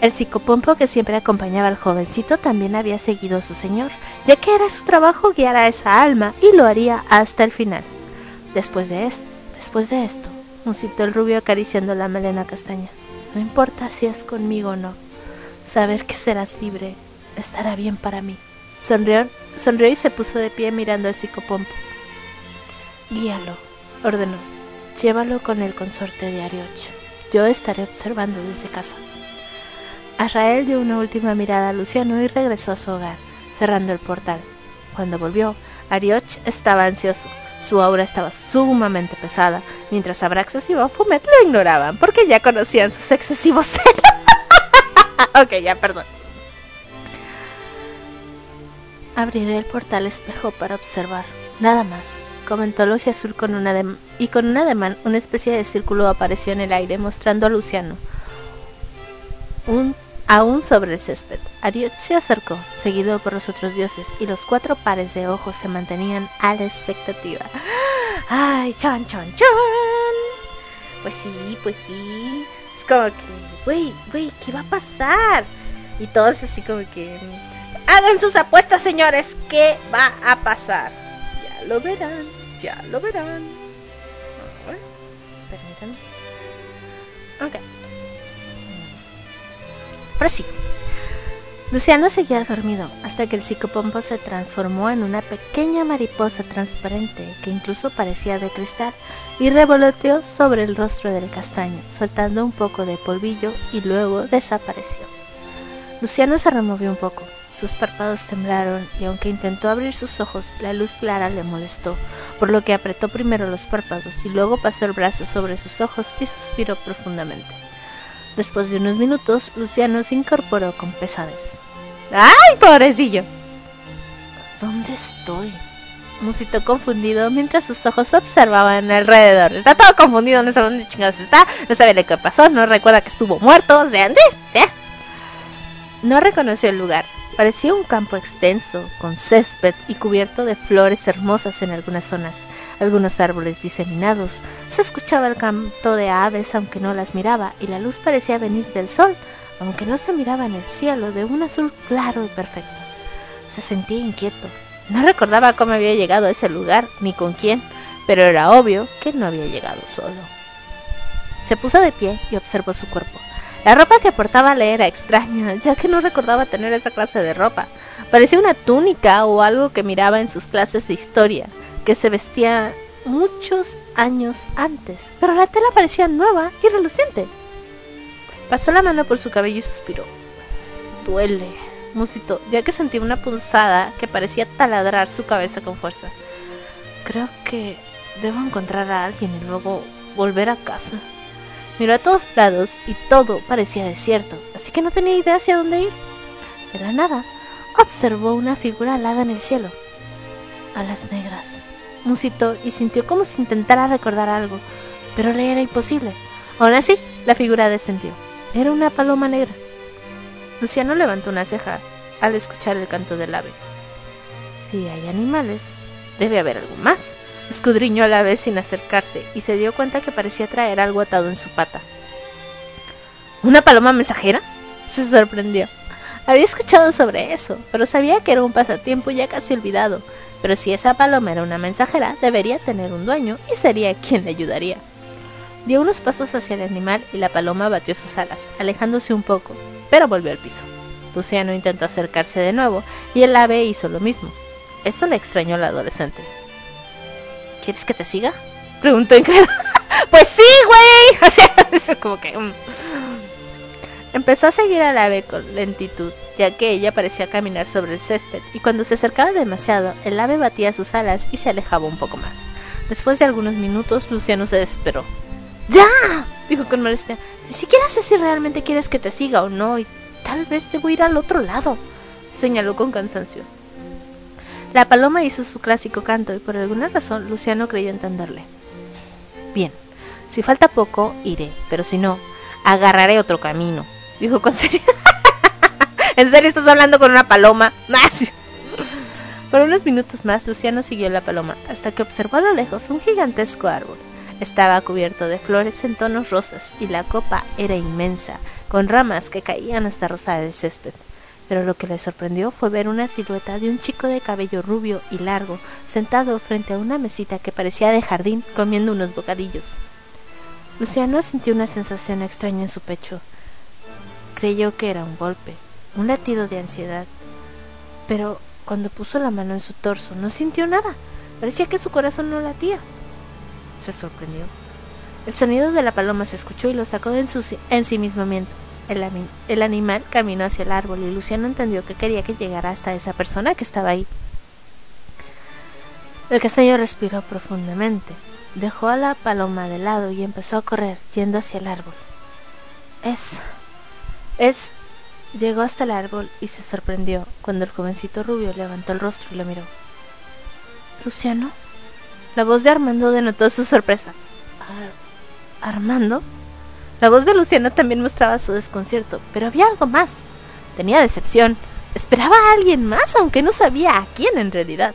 El psicopompo que siempre acompañaba al jovencito también había seguido a su señor, ya que era su trabajo guiar a esa alma y lo haría hasta el final. Después de esto, después de esto, musitó el rubio acariciando la melena castaña. No importa si es conmigo o no, saber que serás libre estará bien para mí. Sonrió, sonrió y se puso de pie mirando al psicopompo. Guíalo, ordenó. Llévalo con el consorte de Arioch. Yo estaré observando desde casa. Azrael dio una última mirada a Luciano y regresó a su hogar, cerrando el portal. Cuando volvió, Arioch estaba ansioso. Su aura estaba sumamente pesada, mientras Abraxas y Bafumet lo ignoraban porque ya conocían sus excesivos celos. ok, ya, perdón. Abriré el portal espejo para observar. Nada más, comentó Logia Azul con un ademán, y con un ademán una especie de círculo apareció en el aire mostrando a Luciano. Un, aún sobre el césped. Ariot se acercó, seguido por los otros dioses, y los cuatro pares de ojos se mantenían a la expectativa. ¡Ay, chan, chan, chan! Pues sí, pues sí. Es como que, güey, güey, ¿qué va a pasar? Y todos así como que Hagan sus apuestas, señores. ¿Qué va a pasar? Ya lo verán. Ya lo verán. A ver, permítanme. Ok. Prosigo. Luciano seguía dormido hasta que el psicopompo se transformó en una pequeña mariposa transparente que incluso parecía de cristal y revoloteó sobre el rostro del castaño, soltando un poco de polvillo y luego desapareció. Luciano se removió un poco, sus párpados temblaron y aunque intentó abrir sus ojos, la luz clara le molestó, por lo que apretó primero los párpados y luego pasó el brazo sobre sus ojos y suspiró profundamente. Después de unos minutos, Luciano se incorporó con pesadez. ¡Ay, pobrecillo! ¿Dónde estoy? Musitó confundido mientras sus ojos observaban alrededor. Está todo confundido, no sabe dónde chingados está, no sabe lo que pasó, no recuerda que estuvo muerto, o sea. No reconoció el lugar, Parecía un campo extenso, con césped y cubierto de flores hermosas en algunas zonas, algunos árboles diseminados. Se escuchaba el canto de aves aunque no las miraba, y la luz parecía venir del sol, aunque no se miraba en el cielo, de un azul claro y perfecto. Se sentía inquieto. No recordaba cómo había llegado a ese lugar, ni con quién, pero era obvio que no había llegado solo. Se puso de pie y observó su cuerpo. La ropa que portaba le era extraña, ya que no recordaba tener esa clase de ropa. Parecía una túnica o algo que miraba en sus clases de historia, que se vestía muchos años antes, pero la tela parecía nueva y reluciente. Pasó la mano por su cabello y suspiró. Duele, musitó, ya que sentía una punzada que parecía taladrar su cabeza con fuerza. Creo que debo encontrar a alguien y luego volver a casa. Miró a todos lados y todo parecía desierto, así que no tenía idea hacia dónde ir. De la nada, observó una figura alada en el cielo. Alas negras. Musitó y sintió como si intentara recordar algo, pero le era imposible. Aún así, la figura descendió. Era una paloma negra. Luciano levantó una ceja al escuchar el canto del ave. Si hay animales, debe haber algo más. Escudriñó a la vez sin acercarse y se dio cuenta que parecía traer algo atado en su pata. ¿Una paloma mensajera? Se sorprendió. Había escuchado sobre eso, pero sabía que era un pasatiempo ya casi olvidado. Pero si esa paloma era una mensajera, debería tener un dueño y sería quien le ayudaría. Dio unos pasos hacia el animal y la paloma batió sus alas, alejándose un poco, pero volvió al piso. Luciano intentó acercarse de nuevo y el ave hizo lo mismo. Eso le extrañó al adolescente. ¿Quieres que te siga? Preguntó incrédulo. pues sí, güey. O sea, como que... Mm. Empezó a seguir al ave con lentitud, ya que ella parecía caminar sobre el césped, y cuando se acercaba demasiado, el ave batía sus alas y se alejaba un poco más. Después de algunos minutos, Luciano se desesperó. ¡Ya! dijo con molestia. Ni siquiera sé si realmente quieres que te siga o no, y tal vez debo ir al otro lado, señaló con cansancio. La paloma hizo su clásico canto y por alguna razón Luciano creyó entenderle. Bien, si falta poco, iré, pero si no, agarraré otro camino, dijo con seriedad. ¿En serio estás hablando con una paloma? Por unos minutos más, Luciano siguió la paloma, hasta que observó a lo lejos un gigantesco árbol. Estaba cubierto de flores en tonos rosas y la copa era inmensa, con ramas que caían hasta rozar el césped. Pero lo que le sorprendió fue ver una silueta de un chico de cabello rubio y largo, sentado frente a una mesita que parecía de jardín, comiendo unos bocadillos. Luciano sintió una sensación extraña en su pecho. Creyó que era un golpe, un latido de ansiedad. Pero cuando puso la mano en su torso no sintió nada. Parecía que su corazón no latía. Se sorprendió. El sonido de la paloma se escuchó y lo sacó de ensimismamiento. El, animal caminó hacia el árbol y Luciano entendió que quería que llegara hasta esa persona que estaba ahí. El castaño respiró profundamente. Dejó a la paloma de lado y empezó a correr, yendo hacia el árbol. Es... es... Llegó hasta el árbol y se sorprendió cuando el jovencito rubio levantó el rostro y lo miró. ¿Luciano? La voz de Armando denotó su sorpresa. ¿Armando? La voz de Luciano también mostraba su desconcierto, pero había algo más. Tenía decepción. Esperaba a alguien más, aunque no sabía a quién en realidad.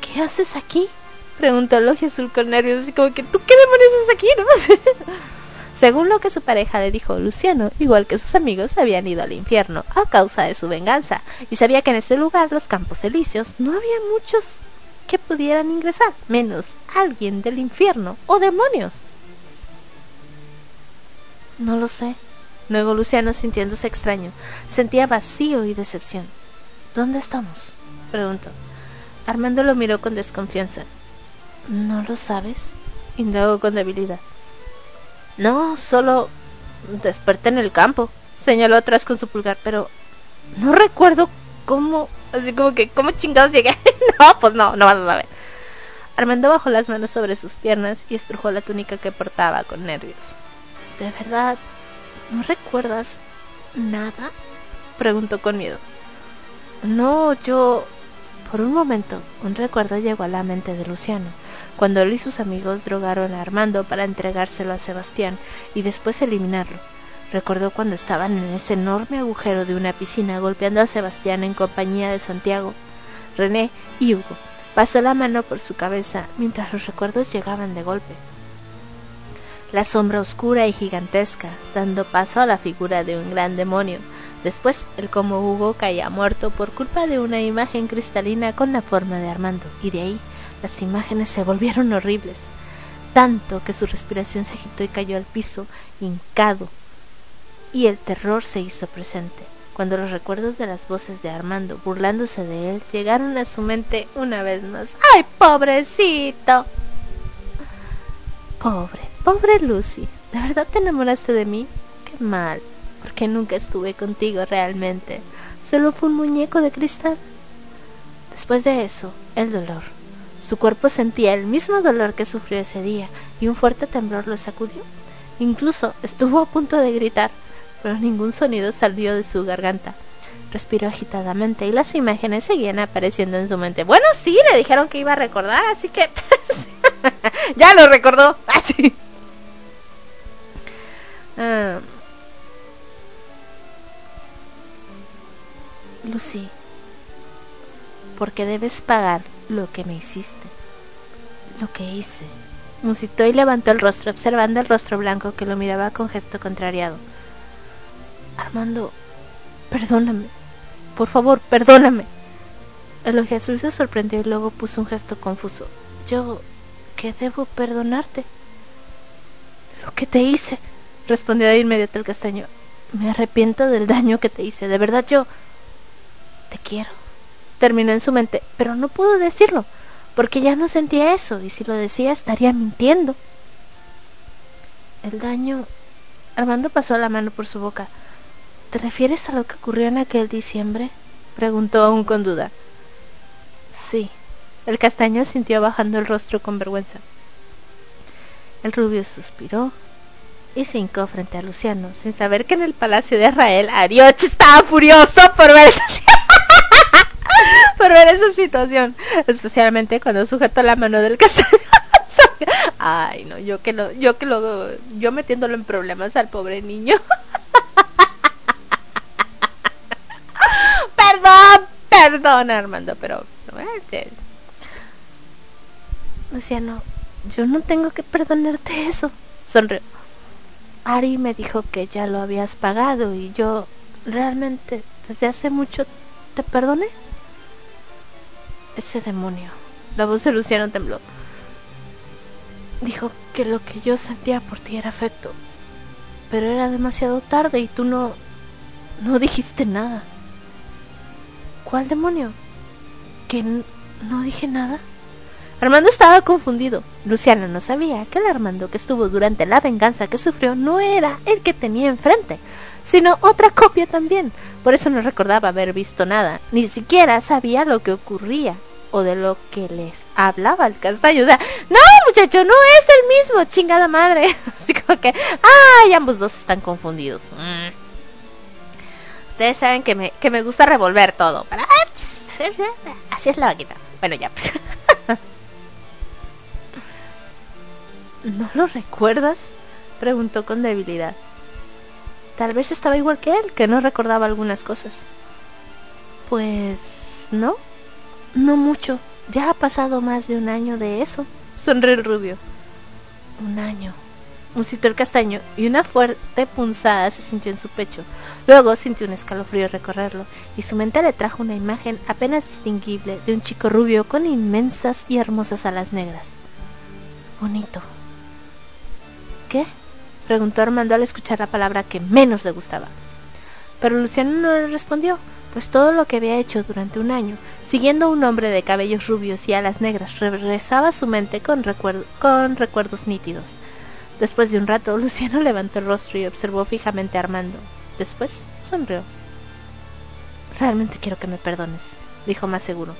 ¿Qué haces aquí? Preguntó Logia Azul con nervios, así como que, ¿tú qué demonios haces aquí, no? Según lo que su pareja le dijo, Luciano, igual que sus amigos, habían ido al infierno a causa de su venganza, y sabía que en ese lugar, los campos elíseos, no había muchos que pudieran ingresar, menos alguien del infierno o demonios. No lo sé. Luego Luciano, sintiéndose extraño, sentía vacío y decepción. ¿Dónde estamos? preguntó. Armando lo miró con desconfianza. ¿No lo sabes? indagó con debilidad. No, solo desperté en el campo, señaló atrás con su pulgar, pero no recuerdo cómo, así como que, ¿cómo chingados llegué? no, pues no, no vas a saber. Armando bajó las manos sobre sus piernas y estrujó la túnica que portaba con nervios. ¿De verdad no recuerdas nada? preguntó con miedo. No, yo... Por un momento, un recuerdo llegó a la mente de Luciano, cuando él y sus amigos drogaron a Armando para entregárselo a Sebastián y después eliminarlo. Recordó cuando estaban en ese enorme agujero de una piscina golpeando a Sebastián en compañía de Santiago, René y Hugo. Pasó la mano por su cabeza mientras los recuerdos llegaban de golpe. La sombra oscura y gigantesca, dando paso a la figura de un gran demonio. Después, el como Hugo caía muerto por culpa de una imagen cristalina con la forma de Armando, y de ahí las imágenes se volvieron horribles, tanto que su respiración se agitó y cayó al piso, hincado, y el terror se hizo presente. Cuando los recuerdos de las voces de Armando burlándose de él llegaron a su mente una vez más. ¡Ay, pobrecito! Pobre, pobre Lucy. ¿De verdad te enamoraste de mí? Qué mal, porque nunca estuve contigo realmente. Solo fue un muñeco de cristal. Después de eso, el dolor. Su cuerpo sentía el mismo dolor que sufrió ese día y un fuerte temblor lo sacudió. Incluso estuvo a punto de gritar, pero ningún sonido salió de su garganta. Respiró agitadamente y las imágenes seguían apareciendo en su mente. Bueno, sí, le dijeron que iba a recordar, así que ya lo recordó. Así. Porque debes pagar lo que me hiciste. Lo que hice. Musitó y levantó el rostro, observando el rostro blanco que lo miraba con gesto contrariado. Armando, perdóname. Por favor, perdóname. El Jesús se sorprendió y luego puso un gesto confuso. Yo, ¿qué debo perdonarte? que te hice, respondió de inmediato el castaño. Me arrepiento del daño que te hice. De verdad yo te quiero. Terminó en su mente, pero no pudo decirlo, porque ya no sentía eso, y si lo decía estaría mintiendo. El daño... Armando pasó la mano por su boca. ¿Te refieres a lo que ocurrió en aquel diciembre? preguntó aún con duda. Sí. El castaño sintió bajando el rostro con vergüenza. El rubio suspiró y se hincó frente a Luciano, sin saber que en el palacio de Israel Arioch estaba furioso por ver por ver esa situación, especialmente cuando sujetó la mano del castaño. Ay, no, yo que lo, yo que lo, yo metiéndolo en problemas al pobre niño. perdón, perdón, Armando, pero este, Luciano, yo no tengo que perdonarte eso. Sonrió. Ari me dijo que ya lo habías pagado y yo realmente desde hace mucho te perdoné. Ese demonio. La voz de Luciano tembló. Dijo que lo que yo sentía por ti era afecto. Pero era demasiado tarde y tú no... no dijiste nada. ¿Cuál demonio? ¿Que no dije nada? Armando estaba confundido. Luciano no sabía que el Armando que estuvo durante la venganza que sufrió no era el que tenía enfrente, sino otra copia también. Por eso no recordaba haber visto nada, ni siquiera sabía lo que ocurría o de lo que les hablaba el castaño. no, muchacho, no es el mismo, chingada madre. Así como que, ay, ambos dos están confundidos. Mm. Ustedes saben que me, que me gusta revolver todo. Así es la vaquita. Bueno, ya. ¿No lo recuerdas? preguntó con debilidad. Tal vez estaba igual que él, que no recordaba algunas cosas. Pues... no. No mucho. Ya ha pasado más de un año de eso. Sonrió el rubio. Un año. Musitó el castaño y una fuerte punzada se sintió en su pecho. Luego sintió un escalofrío recorrerlo y su mente le trajo una imagen apenas distinguible de un chico rubio con inmensas y hermosas alas negras. Bonito, ¿Qué? Preguntó Armando al escuchar la palabra que menos le gustaba. Pero Luciano no le respondió, pues todo lo que había hecho durante un año, siguiendo a un hombre de cabellos rubios y alas negras, regresaba a su mente con, recuerdos nítidos. Después de un rato, Luciano levantó el rostro y observó fijamente a Armando. Después sonrió. Realmente quiero que me perdones, dijo más seguro.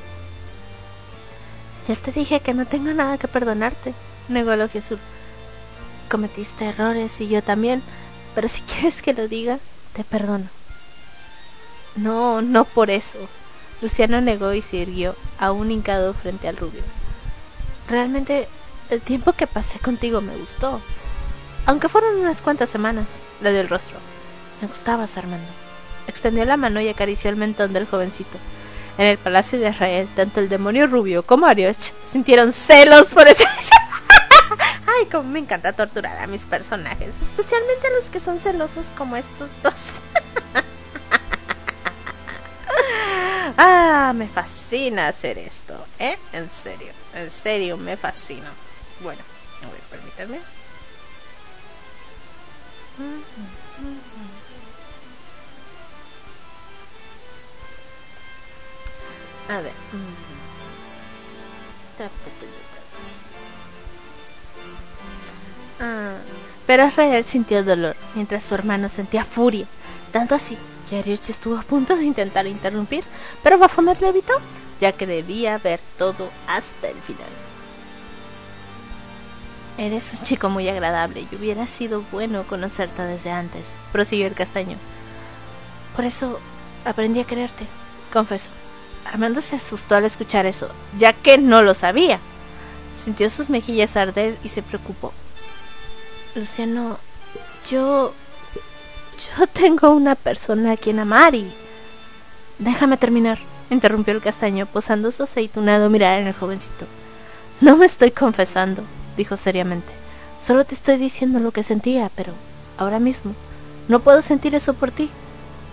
Ya te dije que no tengo nada que perdonarte, negó el Azul cometiste errores y yo también, pero si quieres que lo diga, te perdono. No, no por eso. Luciano negó y se irguió, aún hincado frente al rubio. Realmente, el tiempo que pasé contigo me gustó. Aunque fueron unas cuantas semanas, le dio el rostro. Me gustabas, Armando. Extendió la mano y acarició el mentón del jovencito. En el palacio de Israel, tanto el demonio rubio como Arioch sintieron celos por ese... Ay, como me encanta torturar a mis personajes, especialmente a los que son celosos como estos dos. ah, me fascina hacer esto, ¿eh? En serio, en serio, me fascina. Bueno, a ver, permítanme. A ver. Ah, pero Israel sintió dolor, mientras su hermano sentía furia, tanto así que Arioch estuvo a punto de intentar interrumpir, pero Baphomet lo evitó, ya que debía ver todo hasta el final. Eres un chico muy agradable y hubiera sido bueno conocerte desde antes, prosiguió el castaño. Por eso aprendí a quererte, confesó. Armando se asustó al escuchar eso, ya que no lo sabía. Sintió sus mejillas arder y se preocupó. Luciano, yo... Yo tengo una persona a quien amar y... Déjame terminar, interrumpió el castaño, posando su aceitunado mirar en el jovencito. No me estoy confesando, dijo seriamente. Solo te estoy diciendo lo que sentía, pero ahora mismo no puedo sentir eso por ti,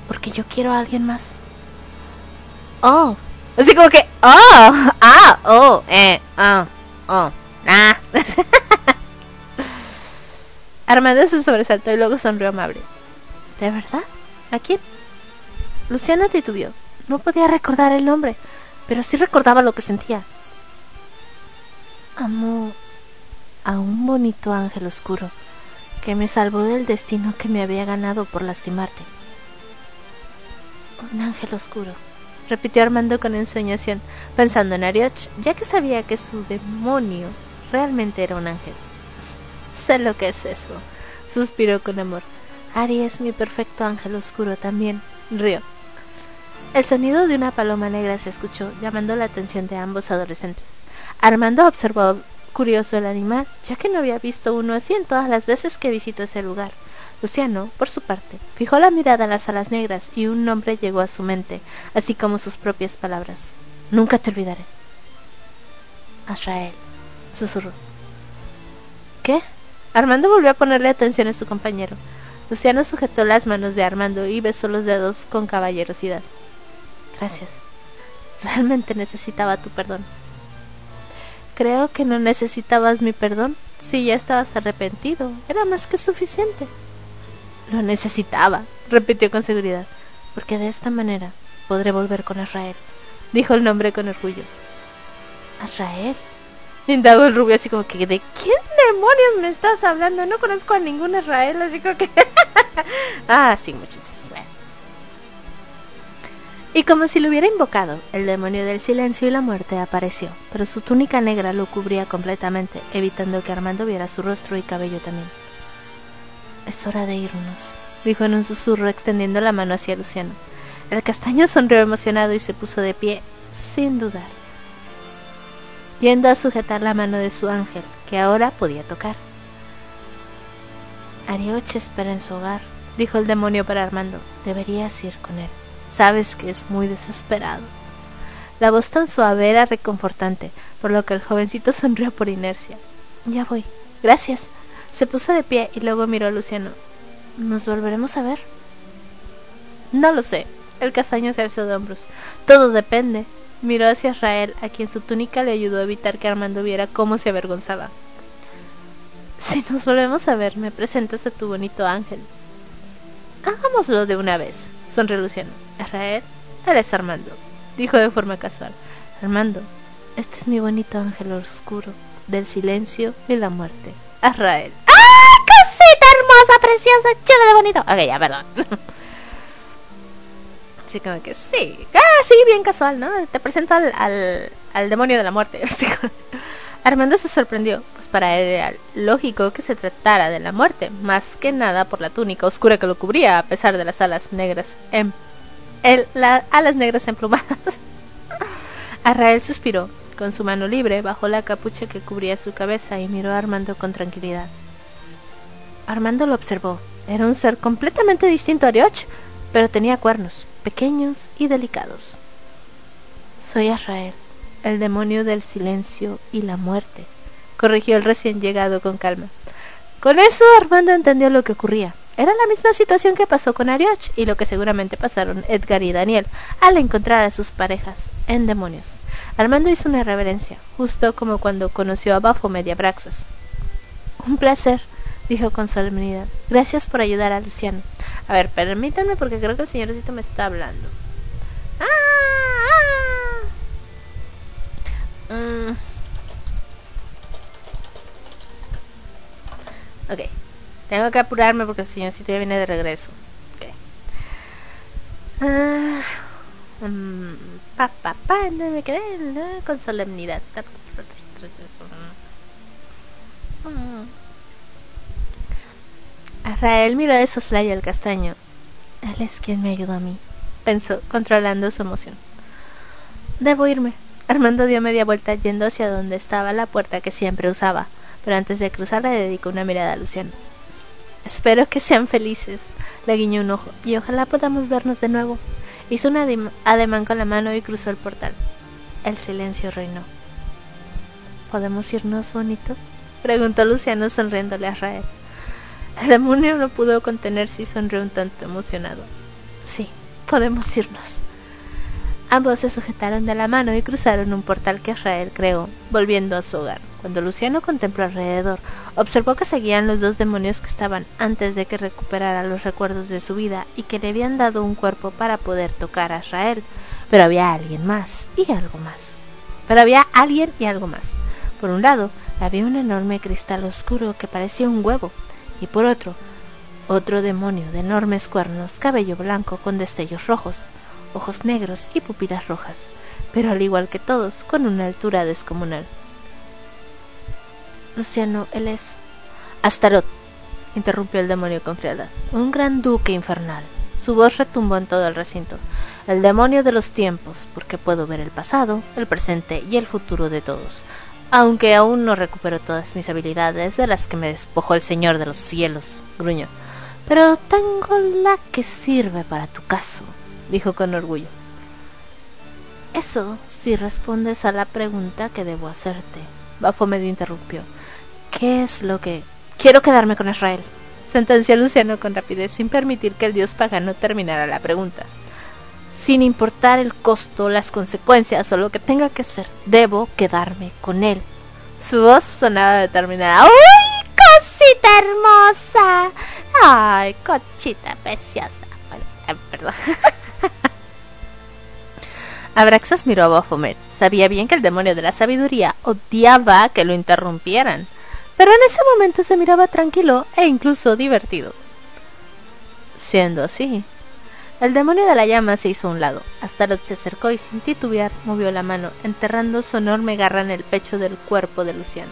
porque yo quiero a alguien más. Oh, así como que, oh, ah, oh, eh, oh, oh, ah. Armando se sobresaltó y luego sonrió amable. ¿De verdad? ¿A quién? Luciana titubeó. No podía recordar el nombre, pero sí recordaba lo que sentía. Amo a un bonito ángel oscuro que me salvó del destino que me había ganado por lastimarte. Un ángel oscuro, repitió Armando con ensoñación, pensando en Arioch, ya que sabía que su demonio realmente era un ángel. Sé lo que es eso, suspiró con amor. Ari es mi perfecto ángel oscuro también, rió. El sonido de una paloma negra se escuchó, llamando la atención de ambos adolescentes. Armando observó curioso el animal, ya que no había visto uno así en todas las veces que visitó ese lugar. Luciano, por su parte, fijó la mirada en las alas negras y un nombre llegó a su mente, así como sus propias palabras. Nunca te olvidaré. Azrael, susurró. ¿Qué? Armando volvió a ponerle atención a su compañero. Luciano sujetó las manos de Armando y besó los dedos con caballerosidad. Gracias. Realmente necesitaba tu perdón. Creo que no necesitabas mi perdón. Si ya estabas arrepentido, era más que suficiente. Lo necesitaba, repitió con seguridad, porque de esta manera podré volver con Israel, dijo el nombre con orgullo. ¿Israel? Indagó el rubio así como que, ¿de quién demonios me estás hablando? No conozco a ningún Israel, así que... ah, sí, muchachos. Y como si lo hubiera invocado, el demonio del silencio y la muerte apareció, pero su túnica negra lo cubría completamente, evitando que Armando viera su rostro y cabello también. Es hora de irnos, dijo en un susurro extendiendo la mano hacia Luciano. El castaño sonrió emocionado y se puso de pie, sin dudar, yendo a sujetar la mano de su ángel, que ahora podía tocar. Arioche espera en su hogar, dijo el demonio para Armando. Deberías ir con él. Sabes que es muy desesperado. La voz tan suave era reconfortante, por lo que el jovencito sonrió por inercia. Ya voy. Gracias. Se puso de pie y luego miró a Luciano. ¿Nos volveremos a ver? No lo sé. El castaño se alzó de hombros. Todo depende. Miró hacia Israel, a quien su túnica le ayudó a evitar que Armando viera cómo se avergonzaba. Si nos volvemos a ver, me presentas a tu bonito ángel. Hagámoslo de una vez, sonrió Luciano. Israel, eres Armando, dijo de forma casual. Armando, este es mi bonito ángel oscuro, del silencio y la muerte. Israel. ¡Ah! ¡Cosita hermosa, preciosa, chula de bonito! Ok, ya, perdón. Así como que sí. Ah, sí, bien casual, ¿no? Te presento al, al, demonio de la muerte. Armando se sorprendió, pues para él era lógico que se tratara de la muerte, más que nada por la túnica oscura que lo cubría, a pesar de las alas negras en el, la, alas negras emplumadas. Arrael suspiró. Con su mano libre bajó la capucha que cubría su cabeza y miró a Armando con tranquilidad. Armando lo observó. Era un ser completamente distinto a Arioch, pero tenía cuernos, pequeños y delicados. Soy Arrael, el demonio del silencio y la muerte, corrigió el recién llegado con calma. Con eso Armando entendió lo que ocurría. Era la misma situación que pasó con Arioch y lo que seguramente pasaron Edgar y Daniel al encontrar a sus parejas en demonios. Armando hizo una reverencia, justo como cuando conoció a a Braxos. Un placer, dijo con solemnidad. Gracias por ayudar a Luciano. A ver, permítanme porque creo que el señorcito me está hablando. ¡Ah! ah. Mm. Ok. Tengo que apurarme porque el señorcito ya viene de regreso. Okay. Ah, um, pa, pa, no me quedé con solemnidad. Rael miró de soslayo al castaño. Él es quien me ayudó a mí, pensó, controlando su emoción. Debo irme. Armando dio media vuelta yendo hacia donde estaba la puerta que siempre usaba, pero antes de cruzar le dedicó una mirada a Luciano. Espero que sean felices, le guiñó un ojo, y ojalá podamos vernos de nuevo. Hizo un ademán con la mano y cruzó el portal. El silencio reinó. ¿Podemos irnos, bonito? Preguntó Luciano sonriéndole a Rael. El demonio no pudo contenerse y sonrió un tanto emocionado. Sí, podemos irnos. Ambos se sujetaron de la mano y cruzaron un portal que Rael creó, volviendo a su hogar. Cuando Luciano contempló alrededor, observó que seguían los dos demonios que estaban antes de que recuperara los recuerdos de su vida y que le habían dado un cuerpo para poder tocar a Israel. Pero había alguien más y algo más. Pero había alguien y algo más. Por un lado, había un enorme cristal oscuro que parecía un huevo, y por otro, otro demonio de enormes cuernos, cabello blanco con destellos rojos, ojos negros y pupilas rojas, pero al igual que todos, con una altura descomunal. Luciano, él es... Astaroth, interrumpió el demonio con frialdad. Un gran duque infernal. Su voz retumbó en todo el recinto. El demonio de los tiempos, porque puedo ver el pasado, el presente y el futuro de todos. Aunque aún no recupero todas mis habilidades de las que me despojó el Señor de los cielos, gruñó. Pero tengo la que sirve para tu caso, dijo con orgullo. Eso si respondes a la pregunta que debo hacerte. Baphomet interrumpió. ¿Qué es lo que...? Quiero quedarme con Israel, sentenció Luciano con rapidez, sin permitir que el dios pagano terminara la pregunta. Sin importar el costo, las consecuencias o lo que tenga que ser, debo quedarme con él. Su voz sonaba determinada. ¡Uy, cosita hermosa! ¡Ay, cochita preciosa! Eh, perdón. Abraxas miró a Baphomet. Sabía bien que el demonio de la sabiduría odiaba que lo interrumpieran pero en ese momento se miraba tranquilo e incluso divertido. Siendo así, el demonio de la llama se hizo a un lado. Astaroth se acercó y sin titubear movió la mano, enterrando su enorme garra en el pecho del cuerpo de Luciano.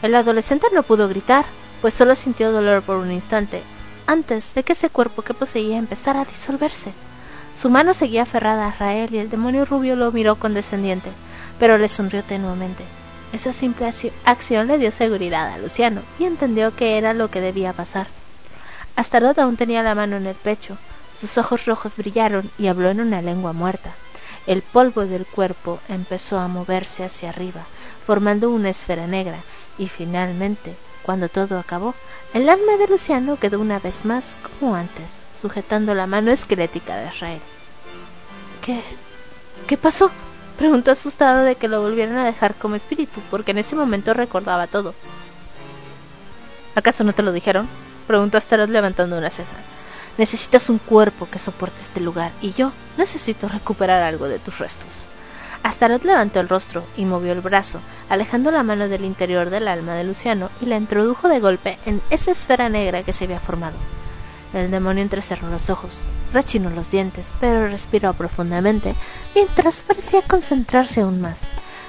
El adolescente no pudo gritar, pues solo sintió dolor por un instante, antes de que ese cuerpo que poseía empezara a disolverse. Su mano seguía aferrada a Rael y el demonio rubio lo miró condescendiente, pero le sonrió tenuamente. Esa simple acción le dio seguridad a Luciano y entendió que era lo que debía pasar. Astaroth aún tenía la mano en el pecho. Sus ojos rojos brillaron y habló en una lengua muerta. El polvo del cuerpo empezó a moverse hacia arriba, formando una esfera negra, y finalmente, cuando todo acabó, el alma de Luciano quedó una vez más como antes, sujetando la mano esquelética de Israel. ¿Qué? ¿Qué pasó? Preguntó asustado de que lo volvieran a dejar como espíritu, porque en ese momento recordaba todo. ¿Acaso no te lo dijeron? Preguntó Astaroth levantando una ceja. Necesitas un cuerpo que soporte este lugar, y yo necesito recuperar algo de tus restos. Astaroth levantó el rostro y movió el brazo, alejando la mano del interior del alma de Luciano y la introdujo de golpe en esa esfera negra que se había formado. El demonio entrecerró los ojos, rechinó los dientes, pero respiró profundamente, mientras parecía concentrarse aún más.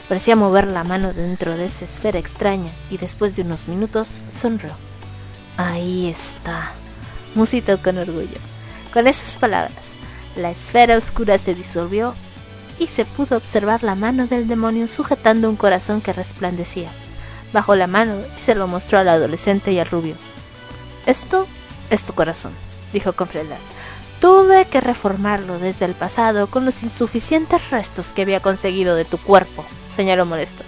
Parecía mover la mano dentro de esa esfera extraña y después de unos minutos sonrió. Ahí está, musitó con orgullo. Con esas palabras, la esfera oscura se disolvió y se pudo observar la mano del demonio sujetando un corazón que resplandecía. Bajó la mano y se lo mostró al adolescente y al rubio. Esto es tu corazón, dijo con frialdad. Tuve que reformarlo desde el pasado con los insuficientes restos que había conseguido de tu cuerpo, señaló molesto.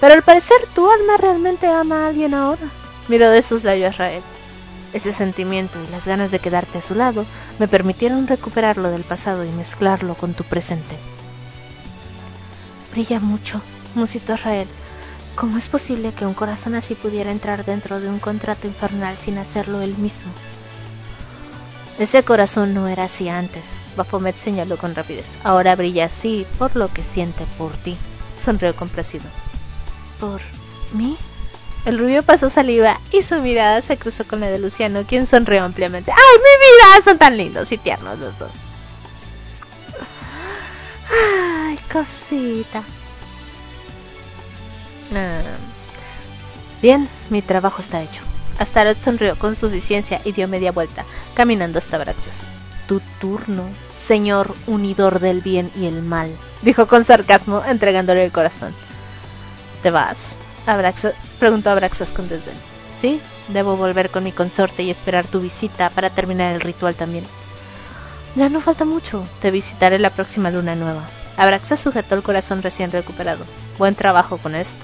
Pero al parecer tu alma realmente ama a alguien ahora. Miró de sus labios a Rael. Ese sentimiento y las ganas de quedarte a su lado me permitieron recuperarlo del pasado y mezclarlo con tu presente. Brilla mucho, musitó Rael. ¿Cómo es posible que un corazón así pudiera entrar dentro de un contrato infernal sin hacerlo él mismo? Ese corazón no era así antes, Baphomet señaló con rapidez. Ahora brilla así por lo que siente por ti. Sonrió complacido. ¿Por mí? El rubio pasó saliva y su mirada se cruzó con la de Luciano, quien sonrió ampliamente. ¡Ay, mi vida! Son tan lindos y tiernos los dos. ¡Ay, cosita! Ah. Bien, mi trabajo está hecho. Astaroth sonrió con suficiencia y dio media vuelta, caminando hasta Abraxas. Tu turno, señor unidor del bien y el mal, dijo con sarcasmo, entregándole el corazón. ¿Te vas? Abraxas, preguntó Abraxas con desdén. Sí, debo volver con mi consorte y esperar tu visita para terminar el ritual también. Ya no falta mucho. Te visitaré la próxima luna nueva. Abraxas sujetó el corazón recién recuperado. Buen trabajo con esto.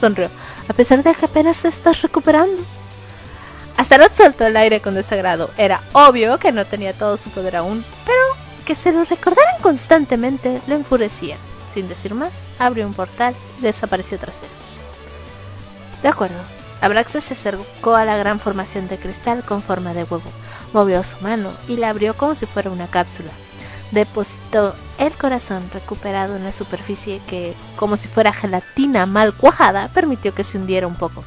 Sonrió. A pesar de que apenas estás recuperando. Astaroth soltó el aire con desagrado. Era obvio que no tenía todo su poder aún, pero que se lo recordaran constantemente le enfurecía. Sin decir más, abrió un portal y desapareció tras él. De acuerdo. Abraxas se acercó a la gran formación de cristal con forma de huevo, movió su mano y la abrió como si fuera una cápsula. Depositó el corazón recuperado en la superficie que, como si fuera gelatina mal cuajada, permitió que se hundiera un poco.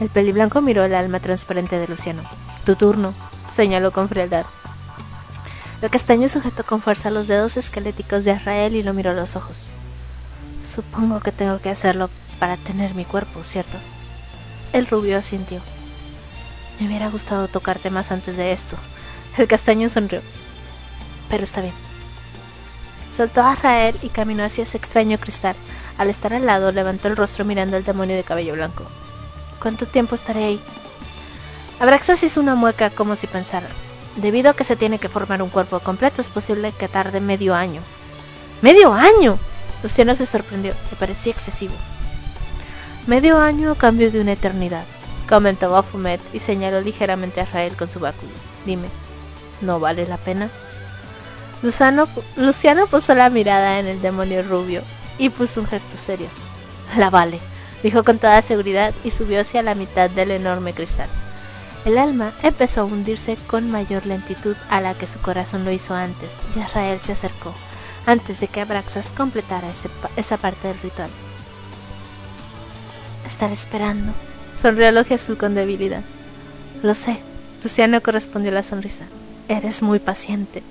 El peliblanco miró el alma transparente de Luciano. Tu turno, señaló con frialdad. El castaño sujetó con fuerza los dedos esqueléticos de Israel y lo miró a los ojos. Supongo que tengo que hacerlo para tener mi cuerpo, ¿cierto? El rubio asintió. Me hubiera gustado tocarte más antes de esto. El castaño sonrió. Pero está bien. Soltó a Rael y caminó hacia ese extraño cristal. Al estar al lado, levantó el rostro mirando al demonio de cabello blanco. ¿Cuánto tiempo estaré ahí? Abraxas hizo una mueca como si pensara. Debido a que se tiene que formar un cuerpo completo, es posible que tarde medio año. ¡Medio año! Luciano se sorprendió, le parecía excesivo. Medio año a cambio de una eternidad, comentó Bafumet y señaló ligeramente a Rael con su báculo. Dime, ¿no vale la pena? Luciano puso la mirada en el demonio rubio y puso un gesto serio. La vale, dijo con toda seguridad y subió hacia la mitad del enorme cristal. El alma empezó a hundirse con mayor lentitud a la que su corazón lo hizo antes, y Israel se acercó, antes de que Abraxas completara esa parte del ritual estar esperando. Sonrió ojo azul con debilidad. Lo sé. Luciano correspondió la sonrisa. Eres muy paciente.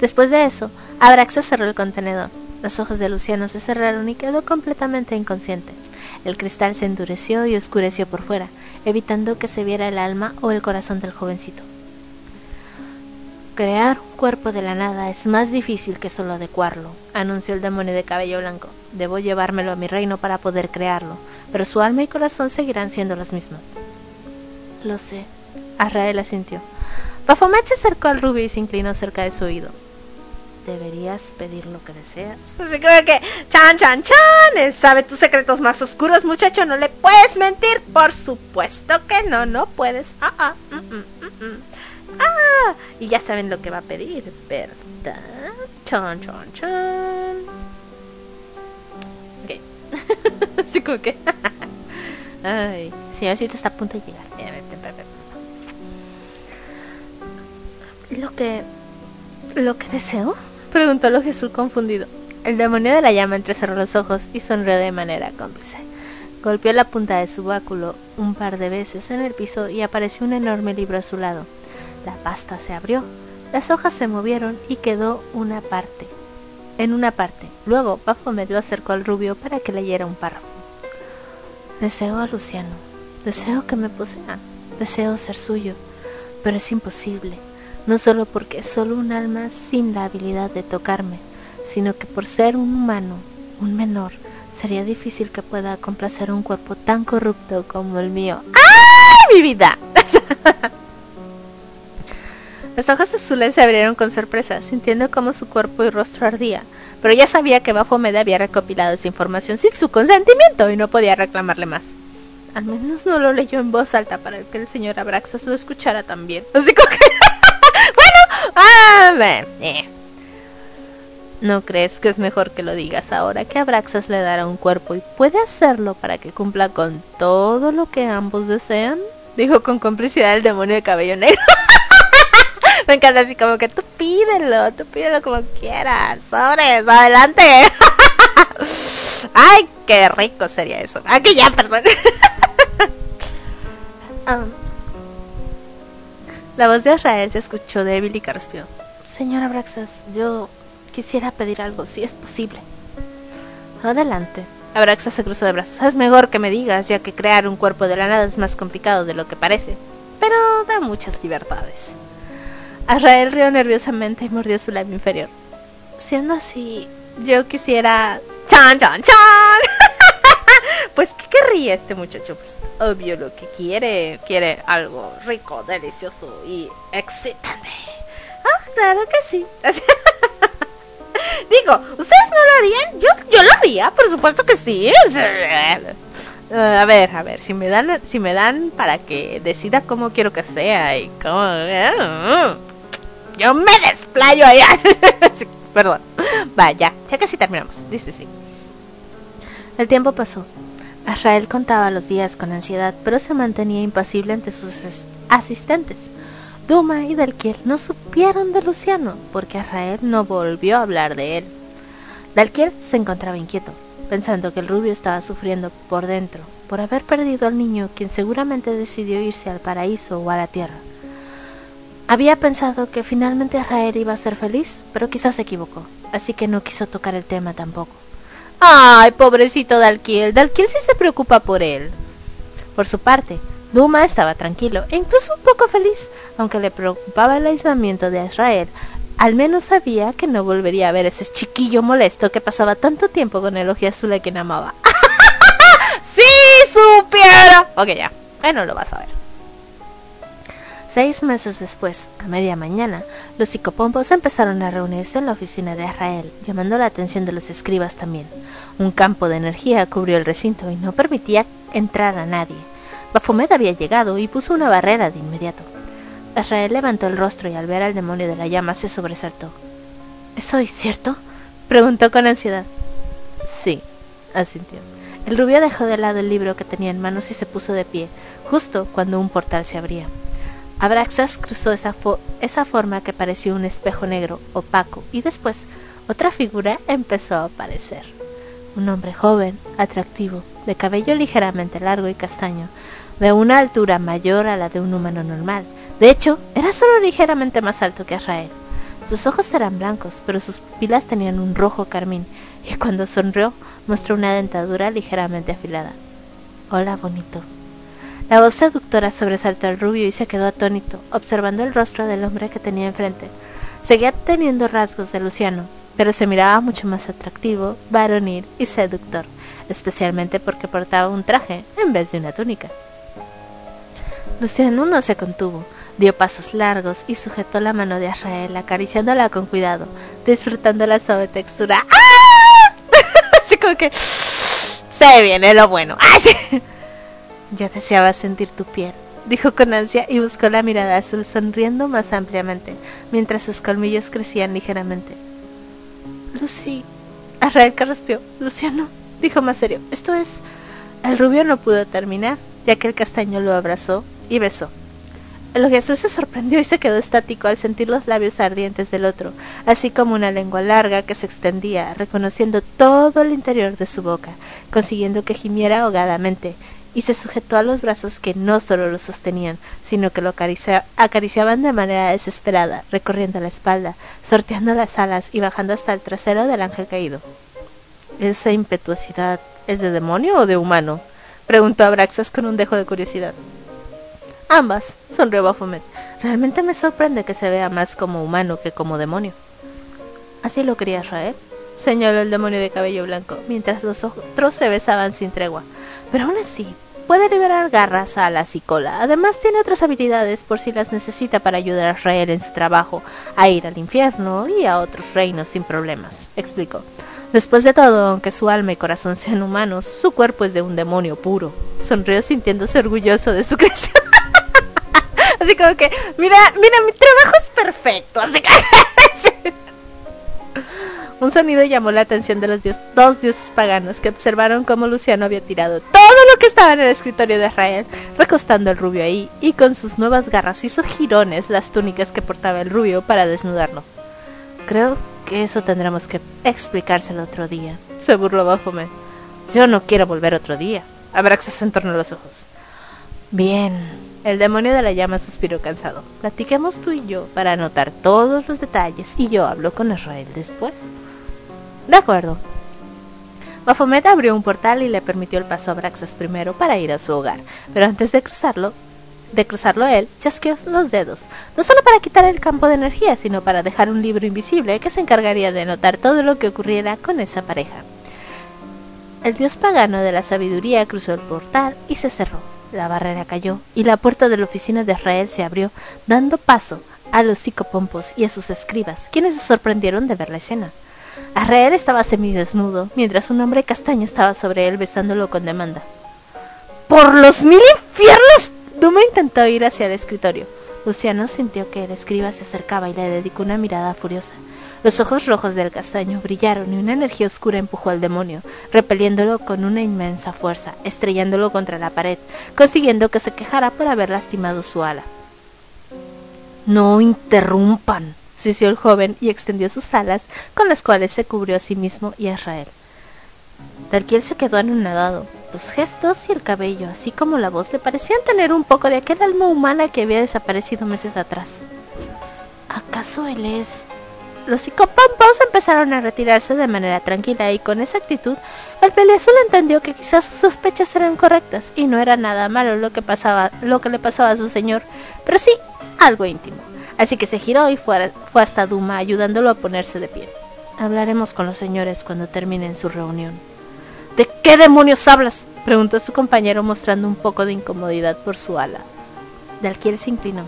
Después de eso, Abraxas cerró el contenedor. Los ojos de Luciano se cerraron y quedó completamente inconsciente. El cristal se endureció y oscureció por fuera, evitando que se viera el alma o el corazón del jovencito. Crear un cuerpo de la nada es más difícil que solo adecuarlo, anunció el demonio de cabello blanco. Debo llevármelo a mi reino para poder crearlo pero su alma y corazón seguirán siendo las mismas. Lo sé. Arrael asintió. Baphomet se acercó al rubio y se inclinó cerca de su oído. Deberías pedir lo que deseas. Así como que, chan, chan, chan, él sabe tus secretos más oscuros, muchacho, no le puedes mentir. Por supuesto que no, no puedes. Ah, ah, mm, mm, mm, ah. Y ya saben lo que va a pedir, ¿verdad? Chan, chan, chan. Como que. Ay, señorcito está a punto de llegar. Lo que. ¿Lo que deseo? Preguntó lo Jesús confundido. El demonio de la llama entrecerró los ojos y sonrió de manera cómplice. Golpeó la punta de su báculo un par de veces en el piso y apareció un enorme libro a su lado. La pasta se abrió, las hojas se movieron y quedó una parte. En una parte. Luego, Baphomet lo acercó al rubio para que leyera un párrafo. Deseo a Luciano, deseo que me posea, deseo ser suyo, pero es imposible, no solo porque es solo un alma sin la habilidad de tocarme, sino que por ser un humano, un menor, sería difícil que pueda complacer un cuerpo tan corrupto como el mío. ¡Ah, mi vida! Las hojas azules se abrieron con sorpresa, sintiendo cómo su cuerpo y rostro ardía pero ya sabía que Baphomet había recopilado esa información sin su consentimiento y no podía reclamarle más. Al menos no lo leyó en voz alta para que el señor Abraxas lo escuchara también. Así que... bueno, a ver. Eh. ¿No crees que es mejor que lo digas ahora que Abraxas le dará un cuerpo y puede hacerlo para que cumpla con todo lo que ambos desean? Dijo con complicidad el demonio de cabello negro. Me encanta así como que tú pídelo, tú pídelo como quieras. Sobres, adelante. Ay, qué rico sería eso. Aquí ya, perdón. Ah. La voz de Israel se escuchó débil y carraspio. Señora Braxas, yo quisiera pedir algo, si es posible. Adelante. Abraxas se cruzó de brazos. Es mejor que me digas, ya que crear un cuerpo de la nada es más complicado de lo que parece. Pero da muchas libertades. Azrael rió nerviosamente y mordió su labio inferior. Siendo así, yo quisiera... ¡Chan, chan, chan! pues, ¿qué querría este muchacho? Pues, obvio lo que quiere. Quiere algo rico, delicioso y excitante. Ah, claro que sí. Digo, ¿ustedes no lo harían? Yo, yo lo haría, por supuesto que sí. a ver, a ver, si me dan, si me dan para que decida cómo quiero que sea y cómo, yo me desplayo allá. Perdón. Vaya, ya casi terminamos. Dice sí. El tiempo pasó. Azrael contaba los días con ansiedad, pero se mantenía impasible ante sus asistentes. Duma y Dalquiel no supieron de Luciano, porque Azrael no volvió a hablar de él. Dalquiel se encontraba inquieto, pensando que el rubio estaba sufriendo por dentro, por haber perdido al niño, quien seguramente decidió irse al paraíso o a la tierra. Había pensado que finalmente Azrael iba a ser feliz, pero quizás se equivocó, así que no quiso tocar el tema tampoco. ¡Ay, pobrecito Dalquiel! Dalquiel sí se preocupa por él. Por su parte, Duma estaba tranquilo e incluso un poco feliz, aunque le preocupaba el aislamiento de Israel. Al menos sabía que no volvería a ver ese chiquillo molesto que pasaba tanto tiempo con el ojo azul a quien amaba. ¡Sí supiera! Ok, ya. Bueno, lo vas a ver. Seis meses después, a media mañana, los psicopompos empezaron a reunirse en la oficina de Israel, llamando la atención de los escribas también. Un campo de energía cubrió el recinto y no permitía entrar a nadie. Baphomet había llegado y puso una barrera de inmediato. Israel levantó el rostro y al ver al demonio de la llama se sobresaltó. ¿Es hoy, cierto? preguntó con ansiedad. Sí, asintió. El rubio dejó de lado el libro que tenía en manos y se puso de pie, justo cuando un portal se abría. Abraxas cruzó esa, esa forma que parecía un espejo negro, opaco, y después otra figura empezó a aparecer. Un hombre joven, atractivo, de cabello ligeramente largo y castaño, de una altura mayor a la de un humano normal. De hecho, era solo ligeramente más alto que Israel. Sus ojos eran blancos, pero sus pupilas tenían un rojo carmín, y cuando sonrió mostró una dentadura ligeramente afilada. Hola, bonito, la voz seductora sobresaltó al rubio y se quedó atónito, observando el rostro del hombre que tenía enfrente. Seguía teniendo rasgos de Luciano, pero se miraba mucho más atractivo, varonil y seductor, especialmente porque portaba un traje en vez de una túnica. Luciano no se contuvo, dio pasos largos y sujetó la mano de Israel, acariciándola con cuidado, disfrutando la suave textura. ¡Ah! Así como que se viene lo bueno. ¡Ay! Ya deseaba sentir tu piel, dijo con ansia y buscó la mirada azul sonriendo más ampliamente, mientras sus colmillos crecían ligeramente. Lucy. Arrael carraspeó. Luciano, dijo más serio. Esto es. El rubio no pudo terminar, ya que el castaño lo abrazó y besó. El Jesús se sorprendió y se quedó estático al sentir los labios ardientes del otro, así como una lengua larga que se extendía, reconociendo todo el interior de su boca, consiguiendo que gimiera ahogadamente, y se sujetó a los brazos que no solo lo sostenían, sino que lo acariciaban de manera desesperada, recorriendo la espalda, sorteando las alas y bajando hasta el trasero del ángel caído. ¿Esa impetuosidad es de demonio o de humano? preguntó Abraxas con un dejo de curiosidad. Ambas, sonrió Baphomet. Realmente me sorprende que se vea más como humano que como demonio. ¿Así lo quería Israel? señaló el demonio de cabello blanco, mientras los otros se besaban sin tregua. Pero aún así, Puede liberar garras, alas y cola. Además tiene otras habilidades por si las necesita para ayudar a Israel en su trabajo, a ir al infierno y a otros reinos sin problemas, explicó. Después de todo, aunque su alma y corazón sean humanos, su cuerpo es de un demonio puro. Sonrió sintiéndose orgulloso de su creación. así como que, mira, mira, mi trabajo es perfecto. Así que... Un sonido llamó la atención de los dos dioses paganos que observaron cómo Luciano había tirado todo lo que estaba en el escritorio de Israel, recostando el rubio ahí, y con sus nuevas garras hizo girones las túnicas que portaba el rubio para desnudarlo. Creo que eso tendremos que explicárselo otro día, se burló Baphomet. Yo no quiero volver otro día. Abraxas entornó los ojos. Bien, el demonio de la llama suspiró cansado. Platiquemos tú y yo para anotar todos los detalles y yo hablo con Israel después. De acuerdo. Baphomet abrió un portal y le permitió el paso a Braxas primero para ir a su hogar, pero antes de cruzarlo, de cruzarlo él, chasqueó los dedos, no solo para quitar el campo de energía, sino para dejar un libro invisible que se encargaría de anotar todo lo que ocurriera con esa pareja. El dios pagano de la sabiduría cruzó el portal y se cerró. La barrera cayó y la puerta de la oficina de Israel se abrió, dando paso a los psicopompos y a sus escribas, quienes se sorprendieron de ver la escena. Arrael estaba semidesnudo, mientras un hombre castaño estaba sobre él besándolo con demanda. ¡Por los mil infiernos! Duma intentó ir hacia el escritorio. Luciano sintió que el escriba se acercaba y le dedicó una mirada furiosa. Los ojos rojos del castaño brillaron y una energía oscura empujó al demonio, repeliéndolo con una inmensa fuerza, estrellándolo contra la pared, consiguiendo que se quejara por haber lastimado su ala. No interrumpan, sisió el joven y extendió sus alas, con las cuales se cubrió a sí mismo y a Israel. Dalquiel se quedó anonadado. Los gestos y el cabello, así como la voz, le parecían tener un poco de aquel alma humana que había desaparecido meses atrás. ¿Acaso él es...? Los psicopampos empezaron a retirarse de manera tranquila y con esa actitud el peliazul entendió que quizás sus sospechas eran correctas y no era nada malo lo que pasaba, lo que le pasaba a su señor, pero sí algo íntimo. Así que se giró y fue, fue hasta Duma ayudándolo a ponerse de pie. Hablaremos con los señores cuando terminen su reunión. ¿De qué demonios hablas? preguntó su compañero mostrando un poco de incomodidad por su ala. Dalquiel se inclinó.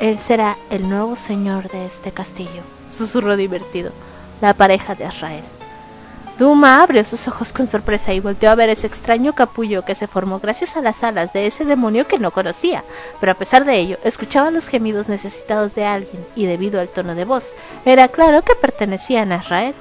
Él será el nuevo señor de este castillo, susurró divertido, la pareja de Israel. Duma abrió sus ojos con sorpresa y volteó a ver ese extraño capullo que se formó gracias a las alas de ese demonio que no conocía, pero a pesar de ello escuchaba los gemidos necesitados de alguien y debido al tono de voz, era claro que pertenecían a Israel.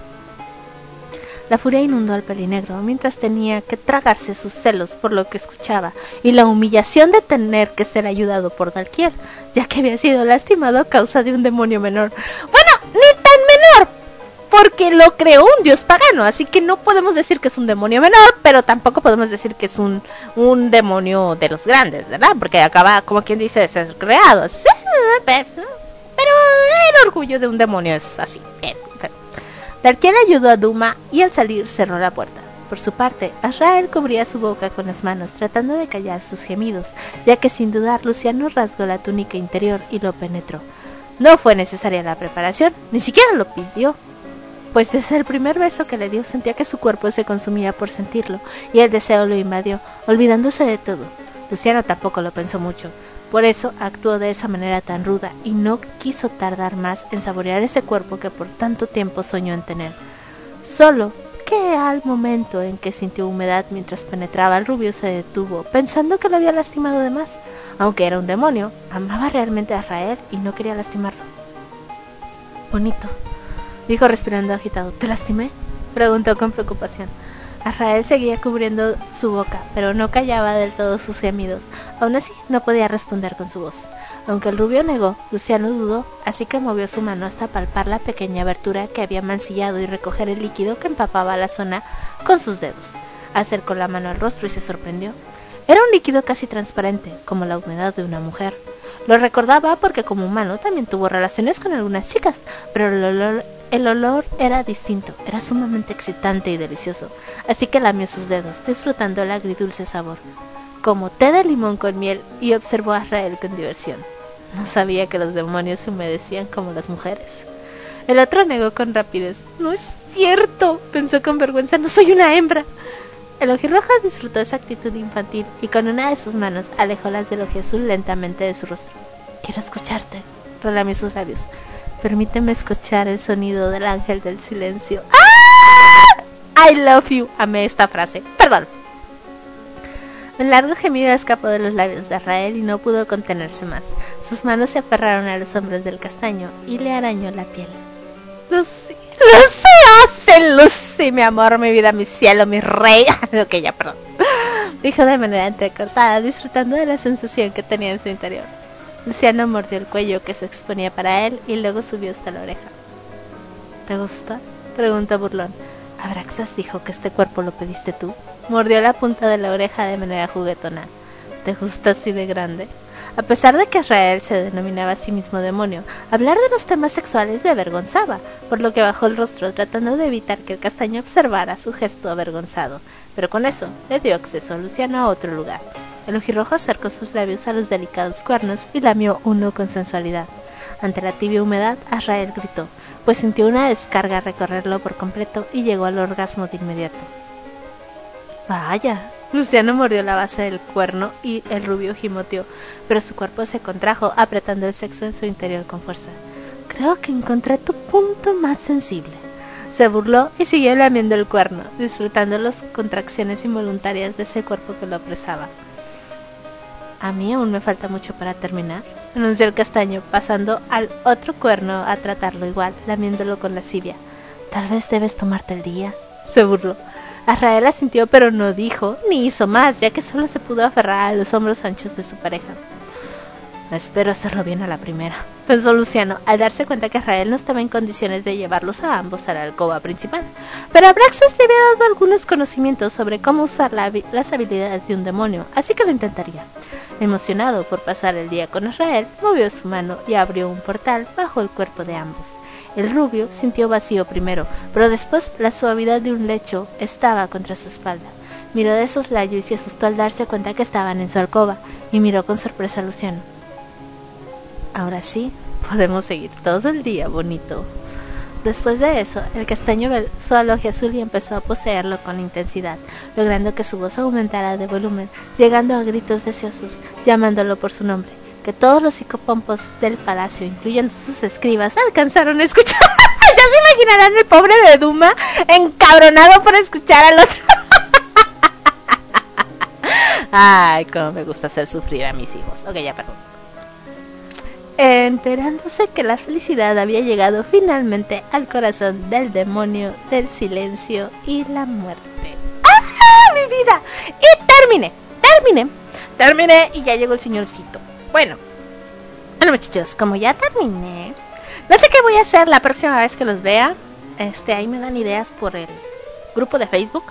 La furia inundó al pelinegro mientras tenía que tragarse sus celos por lo que escuchaba y la humillación de tener que ser ayudado por Dalquier, ya que había sido lastimado a causa de un demonio menor. Bueno, ni tan menor, porque lo creó un dios pagano, así que no podemos decir que es un demonio menor, pero tampoco podemos decir que es un, un demonio de los grandes, ¿verdad? Porque acaba, como quien dice, de ser creado. Pero el orgullo de un demonio es así. Darkiel ayudó a Duma y al salir cerró la puerta. Por su parte, Azrael cubría su boca con las manos, tratando de callar sus gemidos, ya que sin dudar Luciano rasgó la túnica interior y lo penetró. No fue necesaria la preparación, ni siquiera lo pidió pues desde el primer beso que le dio sentía que su cuerpo se consumía por sentirlo, y el deseo lo invadió, olvidándose de todo. Luciano tampoco lo pensó mucho, por eso actuó de esa manera tan ruda y no quiso tardar más en saborear ese cuerpo que por tanto tiempo soñó en tener. Solo que al momento en que sintió humedad mientras penetraba el rubio se detuvo, pensando que lo había lastimado de más. Aunque era un demonio, amaba realmente a Rael y no quería lastimarlo. Bonito, dijo respirando agitado. ¿Te lastimé? preguntó con preocupación. Azrael seguía cubriendo su boca, pero no callaba del todo sus gemidos. Aún así, no podía responder con su voz. Aunque el rubio negó, Luciano dudó, así que movió su mano hasta palpar la pequeña abertura que había mancillado y recoger el líquido que empapaba la zona con sus dedos. Acercó la mano al rostro y se sorprendió. Era un líquido casi transparente, como la humedad de una mujer. Lo recordaba porque como humano también tuvo relaciones con algunas chicas, pero el el olor era distinto, era sumamente excitante y delicioso, así que lamió sus dedos, disfrutando el agridulce sabor, como té de limón con miel, y observó a Israel con diversión. No sabía que los demonios se humedecían como las mujeres. El otro negó con rapidez. No es cierto, pensó con vergüenza, no soy una hembra. El ojirroja disfrutó esa actitud infantil y con una de sus manos alejó las del azul lentamente de su rostro. Quiero escucharte, relamió sus labios. Permíteme escuchar el sonido del ángel del silencio. ¡Ah! I love you. Amé esta frase. Perdón. Un largo gemido escapó de los labios de Rael y no pudo contenerse más. Sus manos se aferraron a los hombros del castaño y le arañó la piel. Lucy, Lucy, hace Lucy, mi amor, mi vida, mi cielo, mi rey. ok, ya, perdón. Dijo de manera entrecortada, disfrutando de la sensación que tenía en su interior. Luciano mordió el cuello que se exponía para él y luego subió hasta la oreja. ¿Te gusta? preguntó burlón. Abraxas dijo que este cuerpo lo pediste tú. Mordió la punta de la oreja de manera juguetona. ¿Te gusta así de grande? A pesar de que Israel se denominaba a sí mismo demonio, hablar de los temas sexuales le avergonzaba, por lo que bajó el rostro tratando de evitar que el castaño observara su gesto avergonzado, pero con eso le dio acceso a Luciano a otro lugar. El ojirrojo acercó sus labios a los delicados cuernos y lamió uno con sensualidad. Ante la tibia humedad, Azrael gritó, pues sintió una descarga recorrerlo por completo y llegó al orgasmo de inmediato. Vaya, Luciano mordió la base del cuerno y el rubio gimoteó, pero su cuerpo se contrajo, apretando el sexo en su interior con fuerza. Creo que encontré tu punto más sensible. Se burló y siguió lamiendo el cuerno, disfrutando las contracciones involuntarias de ese cuerpo que lo apresaba. A mí aún me falta mucho para terminar, anunció el castaño, pasando al otro cuerno a tratarlo igual, lamiéndolo con lascivia. Tal vez debes tomarte el día, se burló. Azrael asintió pero no dijo ni hizo más, ya que solo se pudo aferrar a los hombros anchos de su pareja. Espero hacerlo bien a la primera, pensó Luciano, al darse cuenta que Israel no estaba en condiciones de llevarlos a ambos a la alcoba principal. Pero Abraxas le había dado algunos conocimientos sobre cómo usar las habilidades de un demonio, así que lo intentaría. Emocionado por pasar el día con Israel, movió su mano y abrió un portal bajo el cuerpo de ambos. El rubio sintió vacío primero, pero después la suavidad de un lecho estaba contra su espalda. Miró de soslayo y se asustó al darse cuenta que estaban en su alcoba, y miró con sorpresa a Luciano. Ahora sí, podemos seguir todo el día, bonito. Después de eso, el castaño besó al ojo azul y empezó a poseerlo con intensidad, logrando que su voz aumentara de volumen, llegando a gritos deseosos, llamándolo por su nombre, que todos los psicopompos del palacio, incluyendo sus escribas, alcanzaron a escuchar. ya se imaginarán el pobre de Duma encabronado por escuchar al otro. Ay, cómo me gusta hacer sufrir a mis hijos. Ok, ya, perdón enterándose que la felicidad había llegado finalmente al corazón del demonio del silencio y la muerte. ¡Ah, mi vida! Y terminé, terminé, terminé y ya llegó el señorcito. Bueno, bueno muchachos, como ya terminé, no sé qué voy a hacer la próxima vez que los vea. Este, ahí me dan ideas por el grupo de Facebook.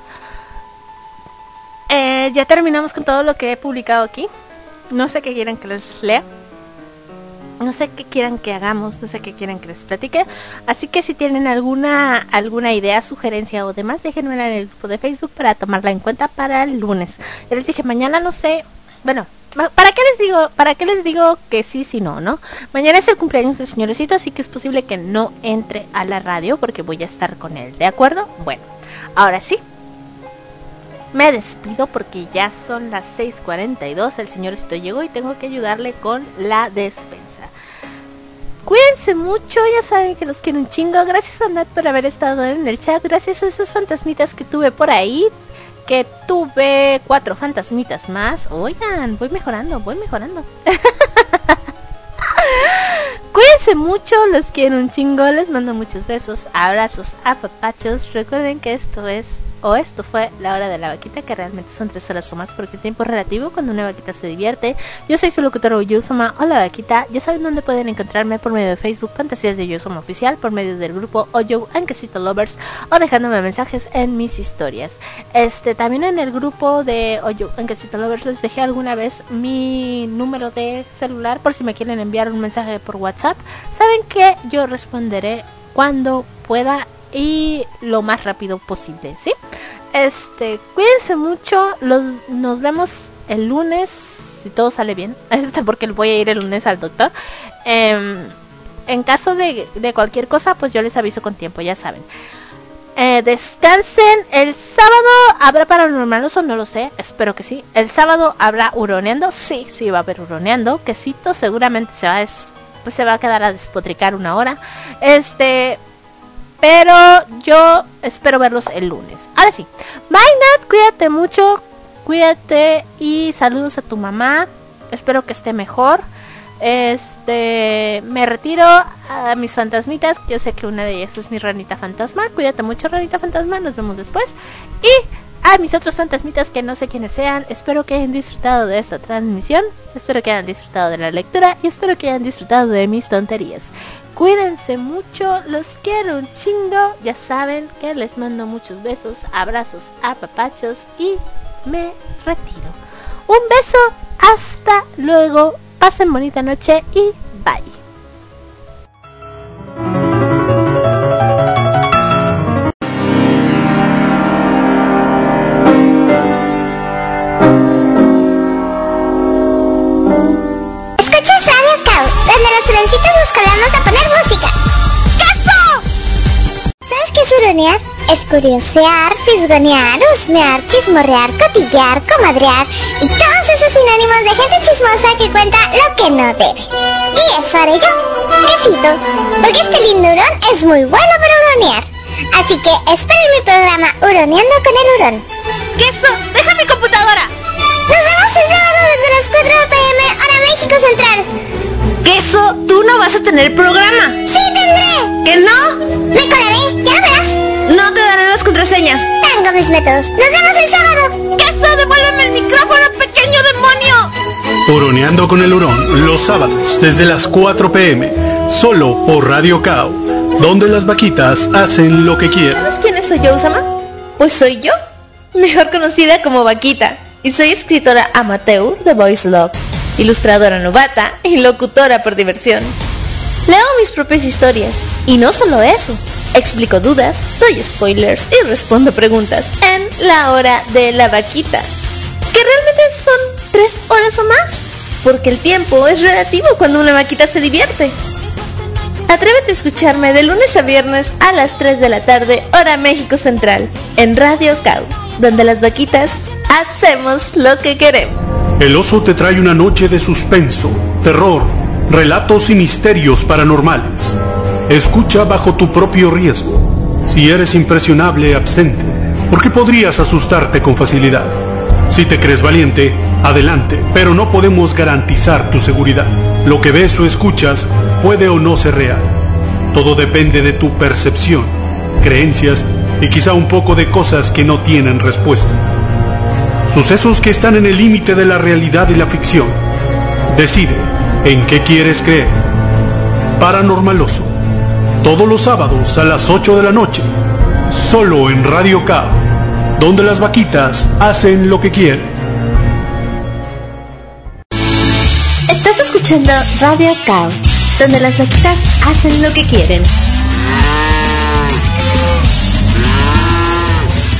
Eh, ya terminamos con todo lo que he publicado aquí. No sé qué quieren que les lea no sé qué quieran que hagamos, no sé qué quieran que les platique. Así que si tienen alguna alguna idea, sugerencia o demás, déjenmela en el grupo de Facebook para tomarla en cuenta para el lunes. Ya les dije, mañana no sé, bueno, ¿para qué les digo, para qué les digo que sí, si no, no? Mañana es el cumpleaños del señorcito, así que es posible que no entre a la radio porque voy a estar con él, ¿de acuerdo? Bueno, ahora sí, me despido porque ya son las 6.42, el señorcito llegó y tengo que ayudarle con la despensa. Cuídense mucho, ya saben que los quiero un chingo. Gracias a Nat por haber estado en el chat. Gracias a esos fantasmitas que tuve por ahí. Que tuve cuatro fantasmitas más. Oigan, voy mejorando, voy mejorando. Cuídense mucho, los quiero un chingo. Les mando muchos besos, abrazos, apapachos. Recuerden que esto es o esto fue la hora de la vaquita, que realmente son tres horas o más porque el tiempo es relativo cuando una vaquita se divierte. Yo soy su locutor Oyusoma, hola vaquita, ya saben dónde pueden encontrarme por medio de Facebook Fantasías de Oyusoma Oficial, por medio del grupo Oyo Anquesito Lovers o dejándome mensajes en mis historias. Este, también en el grupo de Oyo Anquesito Lovers les dejé alguna vez mi número de celular por si me quieren enviar un mensaje por WhatsApp. Saben que yo responderé cuando pueda y lo más rápido posible, ¿sí? Este, cuídense mucho, nos vemos el lunes, si todo sale bien, este, porque voy a ir el lunes al doctor. Em, en caso de, cualquier cosa, pues yo les aviso con tiempo, ya saben. Eh, descansen. El sábado habrá paranormal no lo sé. Espero que sí. El sábado habrá huroneando. Sí, sí va a haber huroneando. Quesito seguramente se va a, pues se va a quedar a despotricar una hora. Este, pero yo espero verlos el lunes. Ahora sí. Bye Nat, cuídate mucho. Cuídate y saludos a tu mamá. Espero que esté mejor. Este, me retiro a mis fantasmitas. Yo sé que una de ellas es mi ranita fantasma. Cuídate mucho, ranita fantasma. Nos vemos después. Y a mis otros fantasmitas que no sé quiénes sean. Espero que hayan disfrutado de esta transmisión. Espero que hayan disfrutado de la lectura. Y espero que hayan disfrutado de mis tonterías. Cuídense mucho, los quiero un chingo. Ya saben que les mando muchos besos, abrazos, apapachos y me retiro. Un beso, hasta luego. Pasen bonita noche y bye. Es curiosear, fisgonear, husmear, chismorrear, cotillear, comadrear y todos esos sinónimos de gente chismosa que cuenta lo que no debe. Y eso haré yo, quesito, porque este lindo hurón es muy bueno para huronear. Así que esperen mi programa Huroneando con el Hurón. ¡Queso! ¡Deja mi computadora! Nos vemos el sábado desde las 4 pm, hora México Central. vas a tener programa. ¡Sí tendré! ¿Que no? Me colaré, ya verás. No te daré las contraseñas. Tengo mis métodos. ¡Nos vemos el sábado! ¡Queso, devuélveme el micrófono, pequeño demonio! Huroneando con el hurón, los sábados, desde las 4 pm, solo por Radio Cao, donde las vaquitas hacen lo que quieren. ¿Sabes quién soy yo, Usama? Pues soy yo, mejor conocida como Vaquita, y soy escritora amateur de Voice Love, ilustradora novata y locutora por diversión. Leo mis propias historias, y no solo eso, explico dudas, doy spoilers y respondo preguntas en La Hora de la Vaquita, que realmente son tres horas o más, porque el tiempo es relativo cuando una vaquita se divierte. Atrévete a escucharme de lunes a viernes a las 3 de la tarde, hora México Central, en Radio Cau, donde las vaquitas hacemos lo que queremos. El oso te trae una noche de suspenso, terror, relatos y misterios paranormales. Escucha bajo tu propio riesgo. Si eres impresionable, abstente, porque podrías asustarte con facilidad. Si te crees valiente, adelante, pero no podemos garantizar tu seguridad. Lo que ves o escuchas puede o no ser real. Todo depende de tu percepción, creencias y quizá un poco de cosas que no tienen respuesta. Sucesos que están en el límite de la realidad y la ficción. Decide en qué quieres creer. Paranormaloso. Todos los sábados a las 8 de la noche. Solo en Radio K, donde las vaquitas hacen lo que quieren. Estás escuchando Radio Cow, donde las vaquitas hacen lo que quieren.